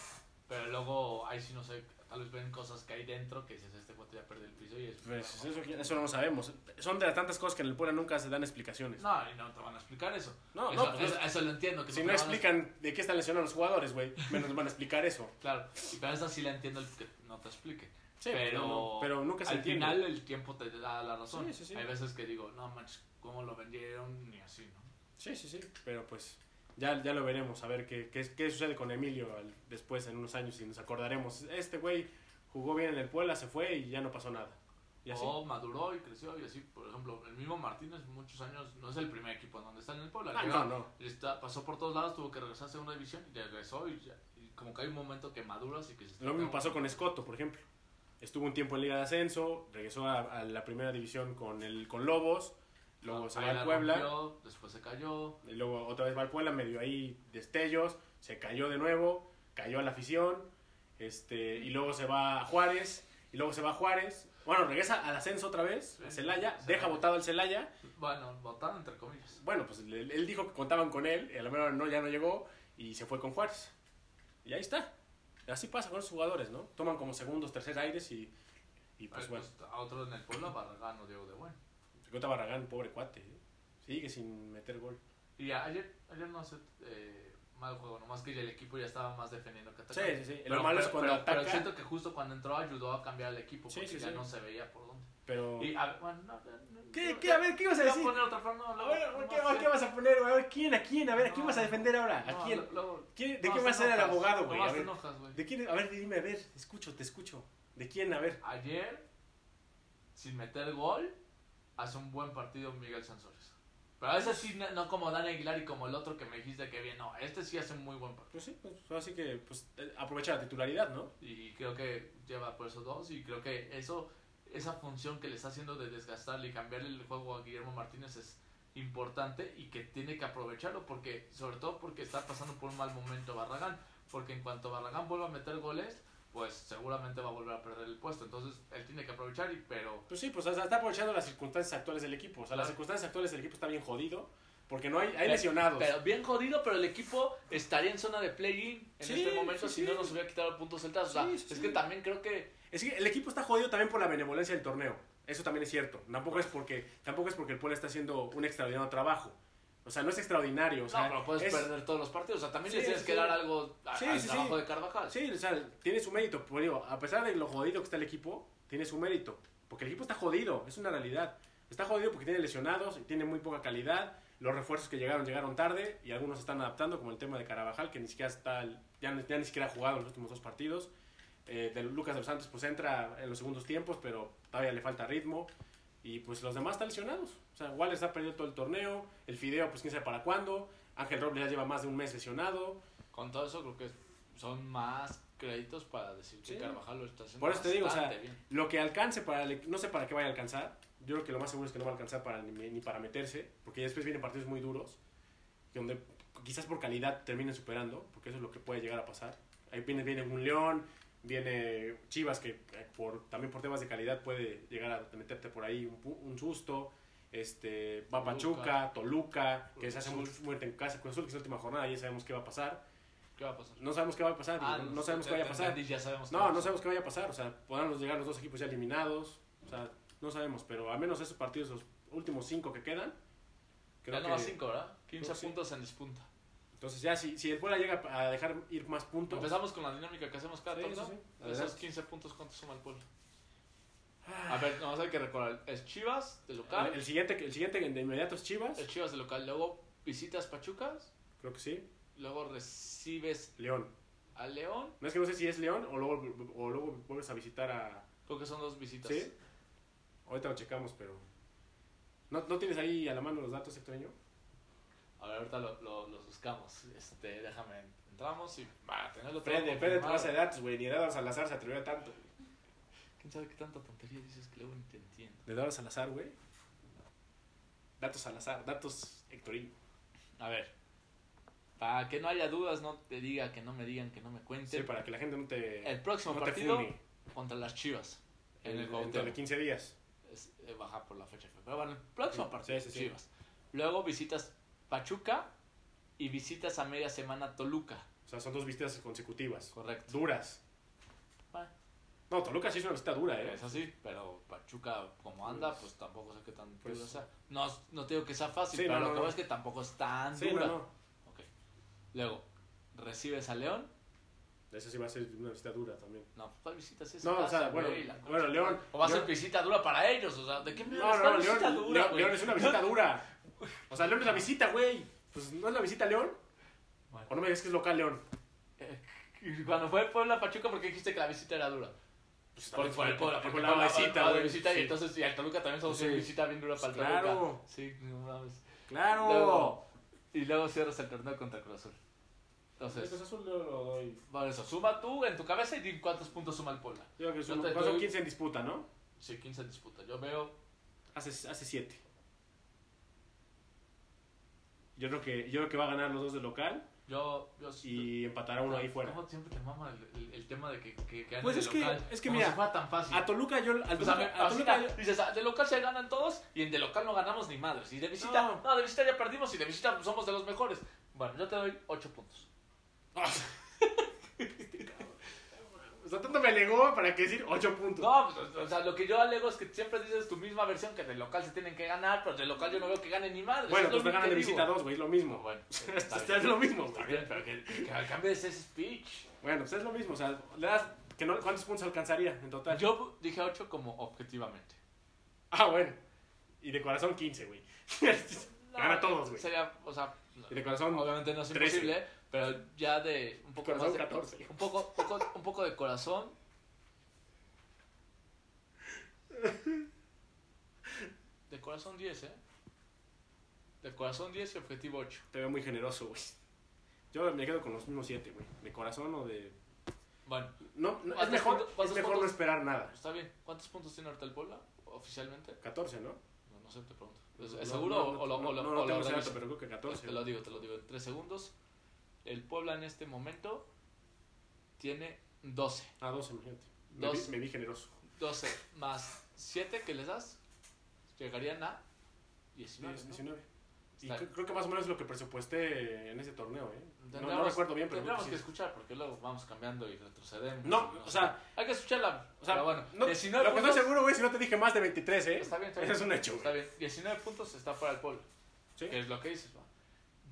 pero luego ahí sí no sé, tal vez ven cosas que hay dentro que dices, este cuate ya perdió el piso y es... Pues eso, eso no lo sabemos. Son de las tantas cosas que en el Puebla nunca se dan explicaciones. No, y no te van a explicar eso. No, eso, no, pues, eso, eso lo entiendo. Que Si no van a- explican de qué están lesionados los jugadores, güey, menos van a explicar eso. [laughs] Claro, y pero esa sí la entiendo el que no te explique. Sí, pero, no, pero nunca se al entiende. final el tiempo te da la razón. Sí, sí, sí. Hay veces que digo, no manches, ¿cómo lo vendieron? Ni así, ¿no? Sí, sí, sí. Pero pues ya, ya lo veremos, a ver qué, qué, qué sucede con Emilio al- después en unos años y nos acordaremos. Este güey jugó bien en el Puebla, se fue y ya no pasó nada. Y así. O maduró y creció y así, por ejemplo, el mismo Martínez muchos años no es el primer equipo en donde está en el Puebla. Ah, no, no. Está, pasó por todos lados, tuvo que regresar a segunda división y regresó y, ya- y como que hay un momento que maduras y que se Lo mismo pasó con Escoto, por ejemplo. Estuvo un tiempo en Liga de Ascenso, regresó a, a la primera división con, el, con Lobos luego se Ahí va al Puebla, rompió, después se cayó. y luego otra vez va al Puebla, medio ahí destellos, se cayó de nuevo, cayó a la afición, este, y luego se va a Juárez, y luego se va a Juárez, bueno, regresa al ascenso otra vez, Sí, a Celaya, deja votado al Celaya, Bueno, votaron entre comillas. bueno, pues él, él dijo que contaban con él, y a la mejor no, ya no llegó, y se fue con Juárez. Y ahí está. Así pasa con los jugadores, ¿no? Toman como segundos, tercer aires y, y pues Ay, bueno. pues, a otro en el Puebla, Barragán o Diego de Buen. Cuenta Barragán, pobre cuate. ¿eh? Sigue sin meter gol. Y a- ayer, ayer no hace eh, mal juego, nomás que ya el equipo ya estaba más defendiendo que Sí, atacando. sí, sí. Pero, Lo malo es cuando pero- siento que justo cuando entró ayudó a cambiar el equipo Sí, porque sí, ya sí. no se veía por dónde. pero... Y a, bueno, no, no, ¿Qué, no, qué? A ver, ¿qué ibas a Voy a decir? poner otra forma, A luego- ver, no ¿qué, sé. qué vas a poner? A ver, ¿quién? ¿A quién? A ver, ¿a quién vas a defender ahora? ¿A quién? lo- luego- ¿Quién- ¿De quién te va a ser el abogado, güey? A ver, enojas, güey. ¿De quién? A ver, dime, a ver, escucho, te escucho. ¿De quién? A ver. Ayer, sin meter gol, hace un buen partido Miguel Sansores. Pero a veces sí, no, no como Dani Aguilar y como el otro que me dijiste que bien. No, este sí hace un muy buen partido. Pues sí, pues así que pues eh, aprovecha la titularidad, ¿no? Y creo que lleva por esos dos. Y creo que eso, esa función que le está haciendo de desgastarle y cambiarle el juego a Guillermo Martínez es importante y que tiene que aprovecharlo porque, sobre todo porque está pasando por un mal momento Barragán. Porque en cuanto Barragán vuelva a meter goles, pues seguramente va a volver a perder el puesto. Entonces él tiene que aprovechar, y, pero Pues sí, pues o sea, está aprovechando las circunstancias actuales del equipo. O sea, las circunstancias actuales del equipo está bien jodido porque no hay, hay lesionados. Pero bien jodido, pero el equipo estaría en zona de play-in en Sí, este momento sí, si no nos hubiera quitado puntos celtas. O sea, es que también creo que Es que el equipo está jodido también por la benevolencia del torneo. Eso también es cierto. Tampoco es porque, tampoco es porque el Puebla está haciendo un extraordinario trabajo. O sea, no es extraordinario. O sea, no, pero puedes es- perder todos los partidos. O sea, también Sí, le tienes sí, que sí. dar algo a- al trabajo de Carvajal. Sí, o sea, tiene su mérito. Pero digo, a pesar de lo jodido que está el equipo, tiene su mérito. Porque el equipo está jodido, es una realidad. Está jodido porque tiene lesionados y tiene muy poca calidad. Los refuerzos que llegaron llegaron tarde y algunos están adaptando, como el tema de Carabajal, que ni siquiera está, ya, ni- ya ni siquiera ha jugado en los últimos dos partidos. Eh, de Lucas de los Santos pues entra en los segundos tiempos, pero todavía le falta ritmo. Y pues los demás están lesionados. O sea, Wallace ha perdido todo el torneo. El Fideo, pues quién sabe para cuándo. Ángel Robles ya lleva más de un mes lesionado. Con todo eso creo que son más créditos para decir que Sí. Carvajal lo está haciendo Por eso te digo, o sea, bien. Lo que alcance para el- no sé para qué vaya a alcanzar. Yo creo que lo más seguro es que no va a alcanzar para ni, ni para meterse, porque después vienen partidos muy duros, donde quizás por calidad terminen superando, porque eso es lo que puede llegar a pasar. Ahí viene, viene un León, viene Chivas, que eh, por, también por temas de calidad puede llegar a meterte por ahí un, un susto. Este, va Toluca. Pachuca, Toluca, que se hace mucho muerte en casa. Cruz Azul, que es la última jornada, ya sabemos qué va a pasar. ¿Qué va a pasar? No sabemos qué va a pasar, Ah, no, no sabemos qué vaya a pasar. ya sabemos No, no sabemos qué vaya a pasar. O sea, podrán llegar los dos equipos ya eliminados. O sea, no sabemos. Pero al menos esos partidos, los últimos cinco que quedan. Creo Ya que, no más 5, ¿verdad? 15 creo que sí. puntos en disputa. Entonces, ya si, si el Puebla llega a dejar ir más puntos. Empezamos con la dinámica que hacemos cada Sí, torneo. sí, sí. De esos Adelante. 15 puntos, ¿cuánto suma el Puebla? A ver, no, hay que recordar. Es Chivas de local. el siguiente, el siguiente de inmediato es Chivas. El Chivas de local. Luego visitas Pachucas. Creo que sí. Luego recibes León. a León. No es que no sé si es León o luego, o luego vuelves a visitar a. Creo que son dos visitas. ¿Sí? Ahorita lo checamos, pero. ¿No, ¿No tienes ahí a la mano los datos, Hectoreño? A ver, ahorita lo, lo- los buscamos. Este, déjame. Entramos y para tenerlo Prende, prende tu base de datos, güey. Ni Eduardo Salazar se atrevió a tanto. ¿Quién sabe qué tanta tontería dices que luego ni te entiendo? De Eduardo Salazar, güey. Datos Salazar, datos Hectorinho. A ver. Para que no haya dudas, no te diga, que no me digan, que no me cuenten. Sí, para que la gente no te, el próximo no partido contra las Chivas. En el dentro de Cuauhtémoc. 15 días. Es, eh, baja por la fecha. Pero bueno, el próximo Sí, partido sí, sí. Chivas. Luego visitas Pachuca y visitas a media semana Toluca. O sea, son dos visitas consecutivas. Correcto. Duras. Bueno, No, Toluca sí es una visita dura, ¿eh? es así, pero Pachuca como anda, pues tampoco sé qué tan Pues- dura sea. No, no te digo que sea fácil, Sí, pero no, lo no, que no. es que tampoco es tan Sí, dura. no, no. Luego, recibes a León. Esa sí va a ser una visita dura también. No, ¿cuál visita es No, o sea, bueno, güey? León- O va a ser visita dura para ellos, o sea, ¿de qué me No, no, ¿Cuál León, visita dura? León es una visita dura. O sea, León es la visita, güey. Pues no es la visita a León. Bueno. O no me digas que es local León. Eh, cuando fue Puebla Pachuca, ¿por qué dijiste que la visita era dura? Pues Por, por el Puebla, porque la visita, güey. y Sí. entonces y al Toluca también somos Sí. una visita bien dura para el Claro. Toluca. Sí, no mames. Claro. Luego, y luego cierras el torneo contra Cruz Azul. El Entonces, Cruz Azul lo, lo doy. por eso, suma tú en tu cabeza y di cuántos puntos suma el Puebla. Yo creo que son, Yo te son doy- 15 en disputa, ¿no? Sí, 15 disputas. Yo veo Hace, hace 7. Yo creo que, yo creo que va a ganar los dos de local Yo, yo y empatará uno ahí fuera. ¿Cómo siempre te mama el, el, el tema de que, que, que Pues es de que- local? es que Como mira, si fuera tan fácil. A Toluca yo... Al Toluca, me- a Toluca yo- dices, ah, de local se ganan todos y en de local no ganamos ni madres. Y de visita, No. no, de visita ya perdimos y de visita pues, somos de los mejores. Bueno, yo te doy 8 puntos. [laughs] O sea, tanto me alegó para que decir 8 puntos. No, pues, o sea, lo que yo alego es que siempre dices tu misma versión, que de local se tienen que ganar, pero de local yo no veo que ganen ni madres. bueno, pues me ganan de visita 2, güey, es lo mismo. Bueno, [laughs] está Está bien. es lo mismo, Está güey. bien, pero que, que, cambies ese speech. Bueno, pues es lo mismo, o sea, le das... Que no, ¿Cuántos puntos alcanzaría en total? Yo dije 8 como objetivamente. Ah, bueno. Y de corazón 15, güey. [laughs] Gana todos, güey. Sería, o sea, Y de corazón... obviamente no es 13. imposible, pero ya de un poco Corazón más de, 14. un poco, poco, un poco de corazón. De corazón 10, ¿eh? De corazón 10 y objetivo 8. Te veo muy generoso, güey. Yo me quedo con los mismos 7, güey. De corazón o de... Bueno, No, no, es ¿Cuántos mejor, puntos- es mejor no puntos? esperar nada. está bien. ¿Cuántos puntos tiene ahorita el Puebla oficialmente? 14, ¿no? No, no sé, te pregunto. ¿Es, No, no, seguro no, o, o lo, no, o lo, no, o no lo tengo dato, pero creo que 14. Te lo digo, te lo digo en 3 segundos. El Puebla en este momento tiene 12. Ah, 12, imagínate. Me, Dos. vi, me vi generoso. 12 más 7 que les das, llegarían a 19. 10, ¿no? 19. Y creo, que más o menos es lo que presupuesté en ese torneo, ¿eh? No, no recuerdo bien, pero creo Tendríamos que escuchar porque luego vamos cambiando y retrocedemos. No, o sea- hay que escucharla. O sea, bueno, no, 19 lo que estoy puntos. seguro, güey, si no te dije más de 23, ¿eh? Está bien, está bien. es un hecho, Está bien. 19 puntos está fuera del Puebla. ¿Sí? Que es lo que dices, ¿no?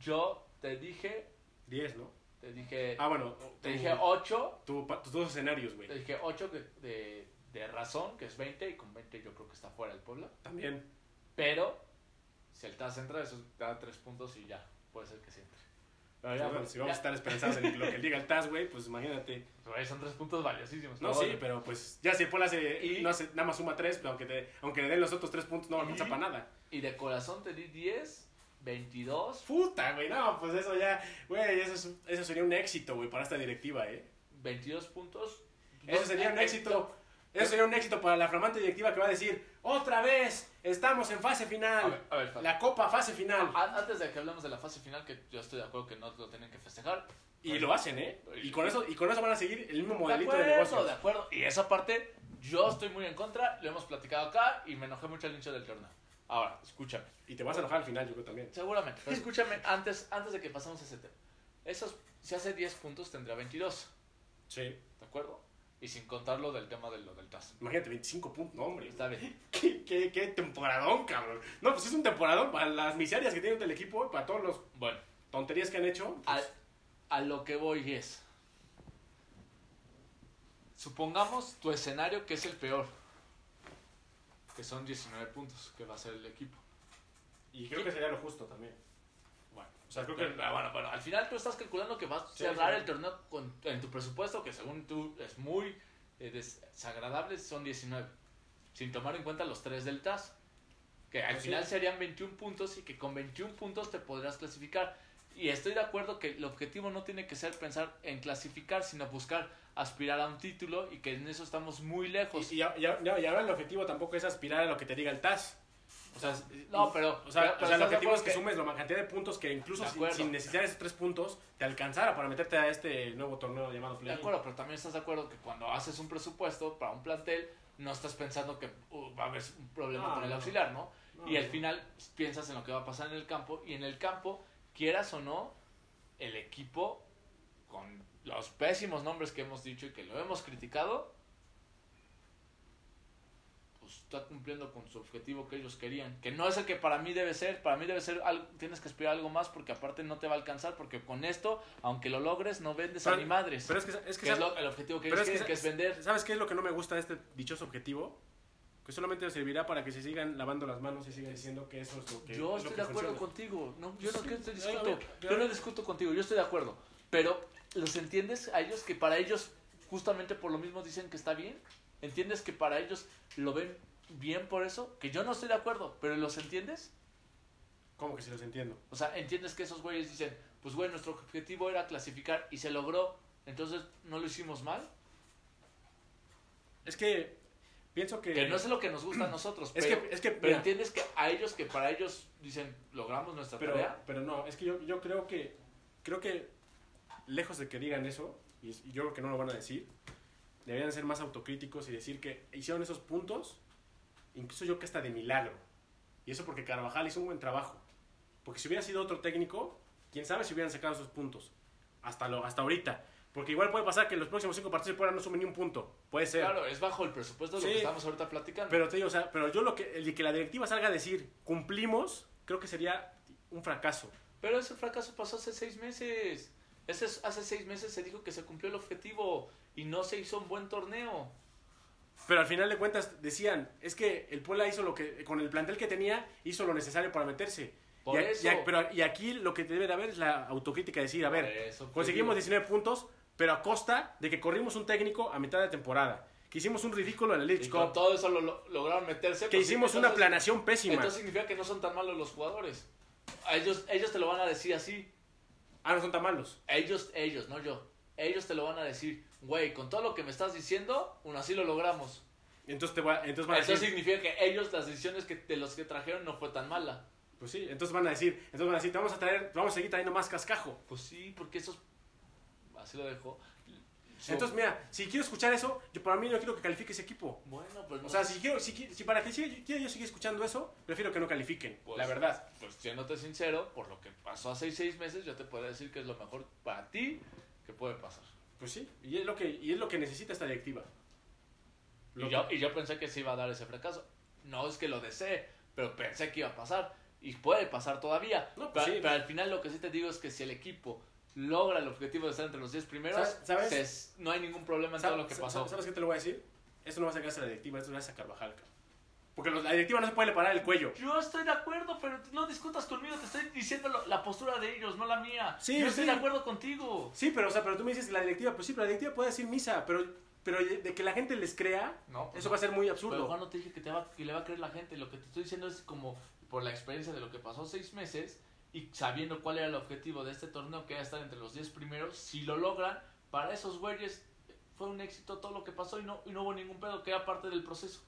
Yo te dije, 10, ¿no? te dije, Ah, bueno. te tu- dije 8, tu- pa- tus dos escenarios, güey. te dije 8 de, de, razón, que es 20, y con 20 yo creo que está fuera del Puebla. También. Pero, si el TAS entra, eso te da 3 puntos y ya, puede ser que sí entre. Pero ya, Bueno, pues, si vamos a ya, estar esperanzados en lo que diga el TAS, güey, pues imagínate. ahí son 3 puntos valiosísimos. No, sí, bueno. pero pues ya si el Puebla hace, Y- no hace, nada más suma 3, pero aunque, te, aunque le den los otros 3 puntos no a Y- para nada. Y de corazón te di 10, 22, Puta, güey, no, pues eso ya, güey, eso, es- eso sería un éxito, güey, para esta directiva, ¿eh? 22 puntos. Eso sería un éxito. Eso sería un éxito para la flamante directiva que va a decir, otra vez, estamos en fase A ver, final. a ver, Fat. La copa fase final. Antes de que hablemos de la fase final, que yo estoy de acuerdo que no lo tienen que festejar. Y lo hacen, ¿eh? Y con eso, y con eso van a seguir el mismo modelito de, de acuerdo, negocio. de acuerdo. Y esa parte, yo estoy muy en contra, lo hemos platicado acá y me enojé mucho al inicio del torneo. Ahora, escúchame. Y te vas a enojar al final, yo creo también. Seguramente. Pero [laughs] escúchame antes, antes de que pasemos a ese tema. Esos, si hace 10 puntos, tendría 22. Sí. ¿De acuerdo? Y sin contar lo del tema de lo del TAS. Imagínate, 25 puntos, no, hombre. Está bien. [laughs] ¿Qué, qué, qué temporadón, cabrón. No, pues es un temporadón para las miserias que tiene el equipo y para todos los Bueno, tonterías que han hecho. a, a lo que voy es. Supongamos tu escenario que es el peor. Que son 19 puntos que va a ser el equipo. Y creo que sería lo justo también. Bueno, O sea, creo que... bueno, bueno, al final tú estás calculando que vas a Sí, cerrar sí. el torneo con, en tu presupuesto, que según tú es muy eh, desagradable, son 19. Sin tomar en cuenta los 3 del TAS. Que al sí. final serían 21 puntos y que con 21 puntos te podrás clasificar. Y estoy de acuerdo que el objetivo no tiene que ser pensar en clasificar, sino buscar aspirar a un título y que en eso estamos muy lejos. Y, y, ya- y ahora el objetivo tampoco es aspirar a lo que te diga el TAS. O sea, No, pero- O sea, pero- o pero sea el ¿estás de objetivo es que, que- sumes la cantidad de puntos que incluso De sin, necesitar esos tres puntos te alcanzara para meterte a este nuevo torneo llamado De Play. acuerdo, pero también estás de acuerdo que cuando haces un presupuesto para un plantel, no estás pensando que uh, va a haber un problema No, con el auxiliar, ¿no? No, y al final piensas en lo que va a pasar en el campo, y en el campo, quieras o no, el equipo, con los pésimos nombres que hemos dicho y que lo hemos criticado, pues está cumpliendo con su objetivo que ellos querían. Que no es el que para mí debe ser, para mí debe ser, algo, tienes que aspirar a algo más porque aparte no te va a alcanzar, porque con esto, aunque lo logres, no vendes a ni madres. Pero es que, es que, que es ¿sabes- lo- el objetivo que ellos es que quieren, que es vender. ¿Sabes qué es lo que no me gusta de este dichoso objetivo? Que solamente servirá para que se sigan lavando las manos y sigan diciendo que eso es lo que Yo es lo estoy que de acuerdo funciona. contigo. No, yo no Sí, que discuto. Yo no discuto contigo. Yo estoy de acuerdo. Pero los entiendes a ellos que para ellos justamente por lo mismo dicen que está bien. ¿Entiendes que para ellos lo ven bien por eso? Que yo no estoy de acuerdo, pero los entiendes? ¿Cómo que si los entiendo? O sea, entiendes que esos güeyes dicen, pues bueno, nuestro objetivo era clasificar y se logró, entonces no lo hicimos mal. Es que pienso que... Que no es lo que nos gusta a nosotros, Es pero, que, es que, pero mira, entiendes que a ellos, que para ellos dicen, logramos nuestra pero, tarea. pero no, es que yo, yo creo que, creo que lejos de que digan eso, y, yo creo que no lo van a decir, deberían ser más autocríticos y decir que hicieron esos puntos, incluso yo que hasta de milagro. Y eso porque Carvajal hizo un buen trabajo. Porque si hubiera sido otro técnico, quién sabe si hubieran sacado esos puntos. Hasta, lo, hasta ahorita. Porque igual puede pasar que en los próximos cinco partidos puedan no sumen ni un punto. Puede ser. Claro, es bajo el presupuesto de lo que estamos ahorita platicando. Pero te digo, o sea, pero yo lo que, el de que la directiva salga a decir cumplimos, creo que sería un fracaso. Pero ese fracaso pasó hace seis meses. Ese, es- hace seis meses se dijo que se cumplió el objetivo y no se hizo un buen torneo. Pero al final de cuentas decían, es que el Puebla hizo lo que, con el plantel que tenía, hizo lo necesario para meterse. Por y, eso. y pero, y aquí lo que debe de haber es la autocrítica, decir, a ver, eso conseguimos digo. 19 puntos, pero a costa de que corrimos un técnico a mitad de temporada. Que hicimos un ridículo en la League Cup. todo eso lo, lo- lograron meterse. Que pues hicimos una entonces- planeación pésima. Entonces significa que no son tan malos los jugadores. A ellos, ellos te lo van a decir así. Ah, no son tan malos. Ellos, ellos, no yo. Ellos te lo van a decir. Güey, con todo lo que me estás diciendo, aún así lo logramos. Entonces, te va- entonces van a Entonces decir, significa que ellos, las decisiones que, de los que trajeron no fue tan mala. pues sí, entonces van a decir, entonces van a decir, te vamos a traer, te vamos a seguir trayendo más cascajo. Pues sí, porque esos... Así lo dejó. Entonces, mira, si quiero escuchar eso, yo para mí no quiero que califique ese equipo. Bueno, pues no O sea, si quiero, si, si para que siga- quiera yo seguir escuchando eso, prefiero que no califiquen, Pues- la verdad. Pues siéndote sincero, por lo que pasó hace seis meses, yo te puedo decir que es lo mejor para ti que puede pasar. Pues sí, y es lo que, y es lo que necesita esta directiva. Lo Y yo, y yo pensé que se iba a dar ese fracaso. No es que lo desee, pero pensé que iba a pasar. Y puede pasar todavía. No, pues pero, sí. pero al final lo que sí te digo es que si el equipo logra el objetivo de estar entre los 10 primeros, ¿Sabes- se- no hay ningún problema en ¿Sab- todo lo que pasó. ¿Sabes qué te lo voy a decir? Eso no va a ser gracias a la directiva, esto es gracias a Carvajal. Porque los- la directiva no se puede parar el cuello. Yo estoy de acuerdo, pero no discutas conmigo, te estoy diciendo lo- la postura de ellos, no la mía. Sí, Yo estoy sí. de acuerdo contigo. Sí, pero, o sea, pero tú me dices que la directiva, pues sí, pero la directiva puede decir misa, pero, pero de que la gente les crea, No, pues eso no. va a ser muy Pero absurdo. Juan, no te dije que, te va, que le va a creer la gente. Lo que te estoy diciendo es como por la experiencia de lo que pasó seis meses y sabiendo cuál era el objetivo de este torneo, que era estar entre los 10 primeros. Si lo logran, para esos güeyes fue un éxito todo lo que pasó y no, y no hubo ningún pedo, que era parte del proceso.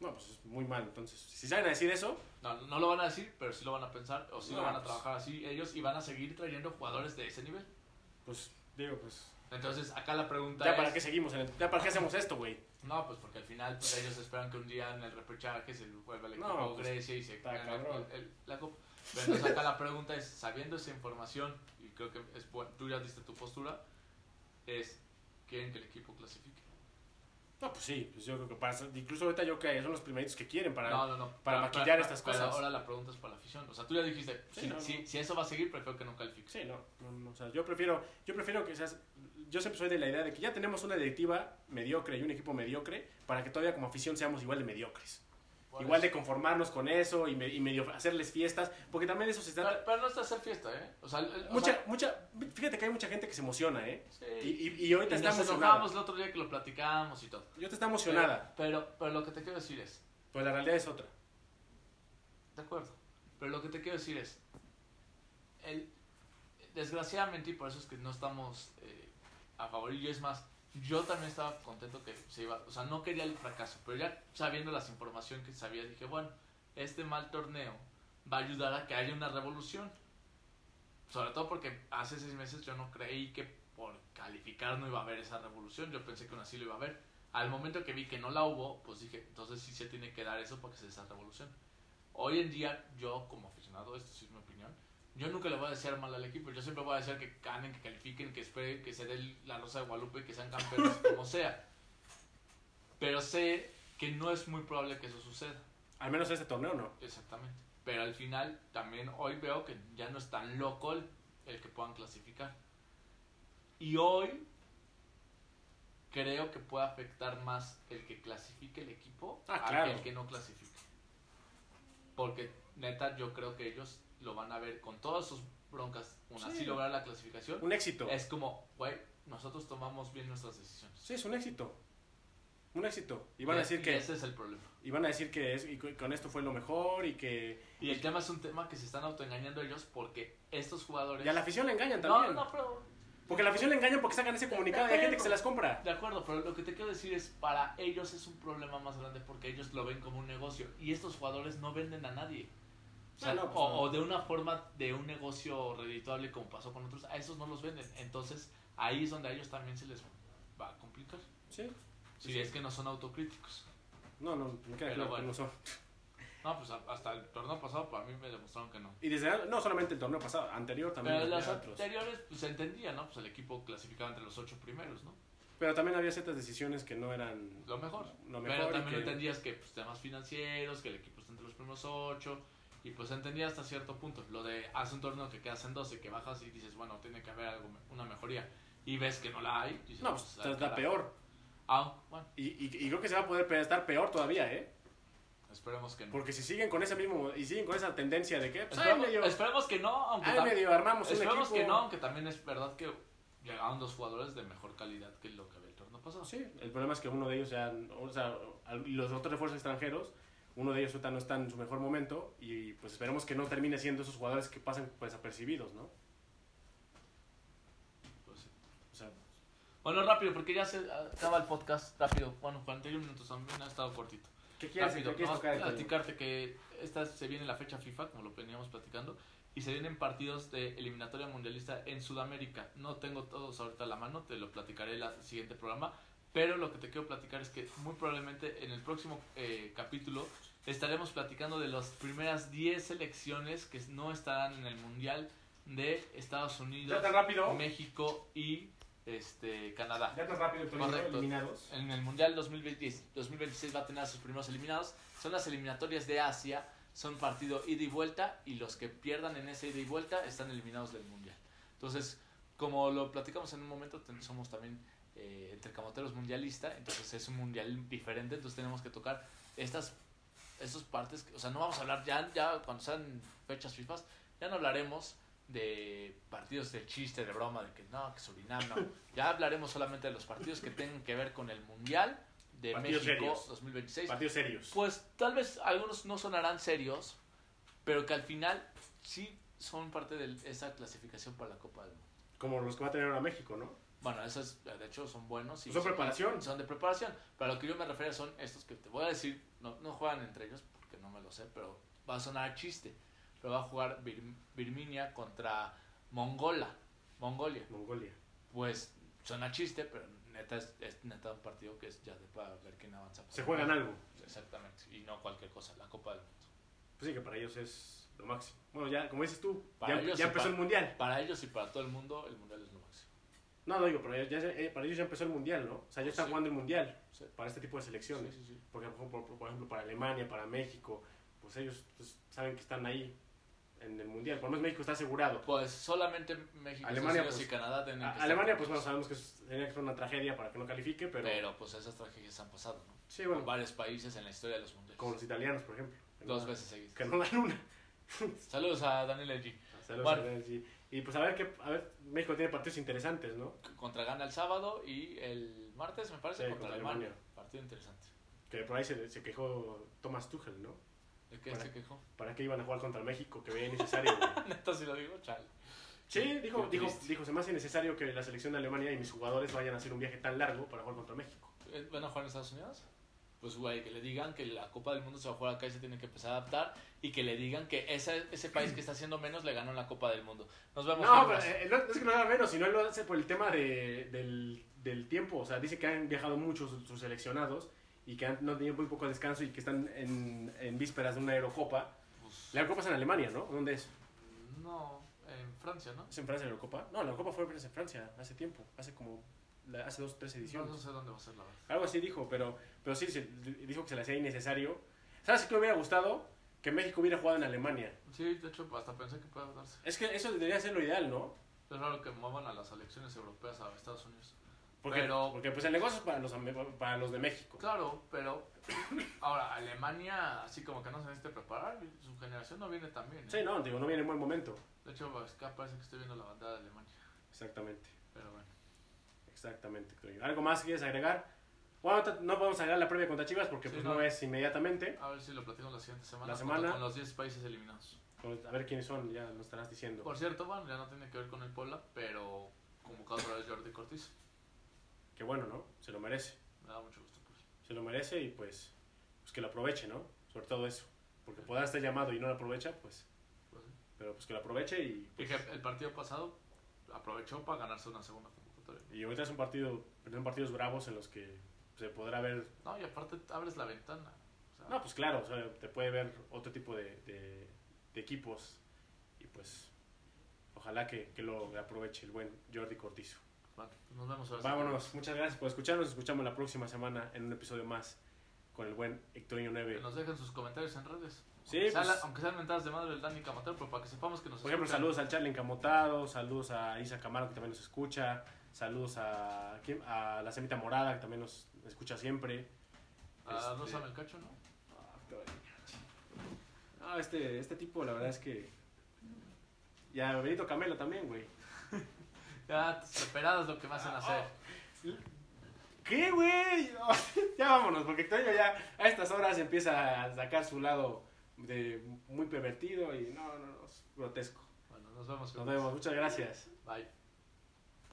No, pues es muy mal. Entonces, si saben a decir eso, No, no lo van a decir, pero sí lo van a pensar o sí lo van a pues- trabajar así ellos y van a seguir trayendo jugadores de ese nivel. pues digo, pues. Entonces, acá la pregunta Ya es... para qué seguimos, en el- ya para qué hacemos esto, güey. No, pues porque al final pues, ellos esperan que un día en el repechaje se vuelva el equipo No, pues, Grecia y se está el- la copa. Entonces acá la pregunta es, sabiendo esa información, y creo que es buen- tú ya diste tu postura, es, ¿quieren que el equipo clasifique? No, pues sí, pues yo creo que pasa. Incluso ahorita yo creo que son los primeritos que quieren para. no, no, no. para maquillar estas cosas. ahora la pregunta es para la afición. O sea, tú ya dijiste, Sí, si, si- si eso va a seguir, prefiero que no califique. Sí, no, no, no, o sea, yo prefiero, yo prefiero que seas, yo siempre soy de la idea de que ya tenemos una directiva mediocre y un equipo mediocre para que todavía como afición seamos igual de mediocres. Igual de conformarnos con eso y, me- y medio hacerles fiestas, porque también eso se Pero, está... pero no es hacer fiesta, ¿eh? O sea, el- el- o Mucha, sea, mucha, fíjate que hay mucha gente que se emociona, ¿eh? sí. Y, y, y ahorita Y está nos emocionada. enojamos el otro día que lo platicábamos y todo. Yo te está emocionada, Pero, pero lo que te quiero decir es, pero la realidad es otra. De acuerdo. Pero lo que te quiero decir es, el, desgraciadamente, y por eso es que no estamos eh, a favor, y es más, yo también estaba contento que se iba, o sea, no quería el fracaso, pero ya sabiendo las informaciones que sabía, dije, bueno, este mal torneo va a ayudar a que haya una revolución. Sobre todo porque hace seis meses yo no creí que por calificar no iba a haber esa revolución, yo pensé que aún así lo iba a haber. Al momento que vi que no la hubo, pues dije, entonces sí se tiene que dar eso para que se dé esa revolución. Hoy en día, yo como aficionado, esto sí es mi opinión, yo nunca le voy a desear mal al equipo. Yo siempre voy a decir que ganen, que califiquen, que esperen, que se dé la Rosa de Guadalupe, que sean campeones, [laughs] como sea. Pero sé que no es muy probable que eso suceda. Al menos este torneo no. Exactamente. Pero al final, también hoy veo que ya no es tan loco el, el que puedan clasificar. Y hoy creo que puede afectar más el que clasifique el equipo Ah, a claro. que el que no clasifique. Porque neta, yo creo que ellos lo van a ver con todas sus broncas, aún así Sí. lograr la clasificación. Un éxito. Es como, güey, nosotros tomamos bien nuestras decisiones. Sí, es un éxito. Un éxito. Y van a decir y que... ese es el problema. Y van a decir que es, y con esto fue lo mejor y que... Y el tema es un tema que se están autoengañando ellos porque estos jugadores... Y a la afición le engañan No, también. no, pero Porque la afición le engañan porque sacan ese comunicado y hay gente que se las compra. De acuerdo, pero lo que te quiero decir es, para ellos es un problema más grande porque ellos lo ven como un negocio y estos jugadores no venden a nadie. O, sea, no, pues o, no. o de una forma de un negocio redituable como pasó con otros, a esos no los venden. Entonces ahí es donde a ellos también se les va a complicar. Sí. Si Sí. es que no son autocríticos. No, no, queda Pero bueno. no son. No, pues hasta el torneo pasado para mí me demostraron que no. Y desde, no solamente el torneo pasado, anterior también. Pero otros. anteriores, pues se entendía, ¿no? Pues el equipo clasificaba entre los ocho primeros, ¿no? Pero también había ciertas decisiones que no eran Lo mejor. lo mejor. Pero también que- entendías que pues, temas financieros, que el equipo está entre los primeros ocho, y pues entendía hasta cierto punto. Lo de hace un torneo que quedas en 12, que bajas y dices, bueno, tiene que haber algo, una mejoría, y ves que no la hay, dices, No, pues está, carajo. peor. Ah, bueno, Y, y, y creo que se va a poder estar peor todavía, ¿eh? esperemos que no. Porque si siguen con ese mismo. Y siguen con esa tendencia de que. Pues, Esperemos, medio, esperemos que no, aunque ay, tam- medio armamos un esperemos equipo. que no, aunque también es verdad que llegaron dos jugadores de mejor calidad que lo que había el torneo pasado. Sí, el problema es que uno de ellos ya. O sea, los otros refuerzos extranjeros. Uno de ellos ahorita no está en su mejor momento. Y pues esperemos que no termine siendo esos jugadores que pasan desapercibidos, ¿no? Pues sí. O sea, Bueno, rápido, porque ya se acaba el podcast, rápido. Bueno, 41 minutos también ha estado cortito. ¿qué quieres, Rápido, ¿qué quieres tocar? Platicarte que esta se viene la fecha FIFA, como lo veníamos platicando, y se vienen partidos de eliminatoria mundialista en Sudamérica. No tengo todos ahorita a la mano, te lo platicaré en el siguiente programa, pero lo que te quiero platicar es que muy probablemente en el próximo eh, capítulo estaremos platicando de las primeras 10 selecciones que no estarán en el Mundial de Estados Unidos, ¿Ya tan rápido? México y este Canadá. Ya tan rápido, Correcto. eliminados. En el Mundial 2020 2026 va a tener a sus primeros eliminados. Son las eliminatorias de Asia. Son partido ida y vuelta. Y los que pierdan en ese ida y vuelta están eliminados del Mundial. Entonces, como lo platicamos en un momento, somos también eh, entre camoteros mundialista. Entonces es un mundial diferente. Entonces tenemos que tocar estas, estas partes. que- O sea, no vamos a hablar ya, ya cuando sean fechas FIFA. Ya no hablaremos de partidos de chiste, de broma, de que no, que Surinam, no. [laughs] Ya hablaremos solamente de los partidos que tengan que ver con el Mundial de Partidos México serios. 2026. Partidos serios. Pues tal vez algunos no sonarán serios, pero que al final sí son parte de esa clasificación para la Copa del Mundo. Como los que va a tener ahora México, ¿no? Bueno, esos de hecho son buenos. y Son preparación. Son de preparación. Pero a lo que yo me refiero son estos que te voy a decir, no, no juegan entre ellos porque no me lo sé, pero va a sonar chiste. Pero va a jugar Bir- Birminia contra Mongola. Mongolia. Mongolia. Pues suena chiste, pero neta es, es neta un partido que es ya de para ver quién avanza. Se juegan algo. Exactamente. Y no cualquier cosa, la Copa del Mundo. Pues sí, que para ellos es lo máximo. Bueno, ya, como dices tú, Para ya, ellos ya sí, empezó para- el mundial. Para ellos y para todo el mundo, el mundial es lo máximo. No, no digo, pero ya, ya- eh, para ellos ya empezó el mundial, ¿no? O sea, ya están Sí. jugando el mundial para este tipo de selecciones. Sí, sí, sí. Porque, por, ejemplo, para Alemania, para México, pues ellos pues, saben que están ahí en el mundial. Por lo menos México está asegurado. Pues solamente México, Alemania, pues, y Canadá tienen A- que Alemania, pues bueno, sabemos que tenía que ser una tragedia para que no califique, pero, pero, pues esas tragedias han pasado, ¿no? sí, Con bueno, varios países en la historia de los mundiales. como los italianos, por ejemplo. Dos veces seguidas. Que no dan una. Saludos a Daniel G. Saludos Bueno. a Daniel, sí. Y pues a ver que a ver, México tiene partidos interesantes, ¿no? Contra Gana el sábado y el martes, me parece, Sí, contra, contra Alemania. Alemania. Partido interesante. Que por ahí se, se quejó Thomas Tuchel, ¿no? ¿De qué Para- se quejó? ¿Para qué iban a jugar contra México? Que veía innecesario. [laughs] Neta, si lo digo, chale. Sí, dijo, Qué dijo, dijo, se me hace innecesario que la selección de Alemania y mis jugadores vayan a hacer un viaje tan largo para jugar contra México. Eh, ¿Van a jugar en Estados Unidos? Pues, güey, que le digan que la Copa del Mundo se va a jugar acá y se tiene que empezar a adaptar. Y que le digan que ese, ese país que está haciendo menos le ganó en la Copa del Mundo. Nos vemos. No, pero, eh, no es que no haga menos, sino él lo hace por el tema de, del, del tiempo. O sea, dice que han viajado muchos sus, sus seleccionados y que han no tenido muy poco descanso y que están en, en vísperas de una Eurocopa. Pues, La Eurocopa es en Alemania, ¿no? ¿Dónde es? no, en Francia, ¿no? ¿Es en Francia la Eurocopa? No, la Eurocopa fue en Francia hace tiempo, hace como la- hace dos o tres No, ediciones. no sé dónde va a ser la verdad. Algo así dijo, pero, pero sí, se- dijo que se le hacía innecesario. ¿Sabes qué me hubiera gustado? Que México hubiera jugado en Alemania. Sí, de hecho, hasta pensé que puede darse. Es que eso debería ser lo ideal, ¿no? Es raro que muevan a las elecciones europeas a Estados Unidos. Porque, Pero- porque pues el negocio es para los, para los de México. Claro, pero [coughs] ahora Alemania, así como que no se necesita preparar, su generación no viene tan bien. ¿eh? Sí, no, digo, no viene en buen momento. De hecho, pues, acá parece que estoy viendo la bandera de Alemania. Exactamente, Pero bueno. Exactamente. Toño. ¿Algo más quieres agregar? Bueno, no podemos agregar la previa contra Chivas porque Sí, pues no. no es inmediatamente. A ver si lo platicamos la siguiente semana. La semana- Con los 10 países eliminados. Pues, A ver quiénes son, ya nos estarás diciendo. Por cierto, bueno, ya no tiene que ver con el Puebla, pero convocado otra vez Jordi Cortizo. Que bueno, ¿no? Se lo merece. Me da mucho gusto. Pues. Se lo merece y pues, pues que lo aproveche, ¿no? Sobre todo eso. Porque podrá estar llamado y no lo aprovecha, pues. Pues, sí. Pero pues que lo aproveche y. Y que el partido pasado aprovechó para ganarse una segunda convocatoria. Y ahorita es un partido, son partidos bravos en los que se podrá ver. No, y aparte abres la ventana. O sea, No, pues claro, o sea, te puede ver otro tipo de, de- de equipos. Y pues, ojalá que, que lo aproveche el buen Jordi Cortizo. bueno, pues nos vemos ahora. Vámonos, muchas gracias por escucharnos. Nos escuchamos la próxima semana en un episodio más con el buen Hectorinho 9. Que nos dejen sus comentarios en redes. Sí, Aunque, sea pues- la- aunque sean mentadas de madre del Dani Camatero, pero para que sepamos que nos Por ejemplo, escuchan. saludos al Charlie Encamotado, saludos a Isa Camaro que también nos escucha, saludos a, ¿quién? a la Semita Morada que también nos escucha siempre. A Este- Rosa Melcacho, ¿no? Ah, No, este, este tipo la verdad es que... Y a Benito Camelo también, güey. [laughs] Ya, esperadas lo que hacen Ah, hacer. ¿Qué, güey? [laughs] ya vámonos, porque Toño ya a estas horas empieza a sacar su lado de muy pervertido y no, no, no, es grotesco. Bueno, nos vemos. Nos vemos, muchas gracias. Bye.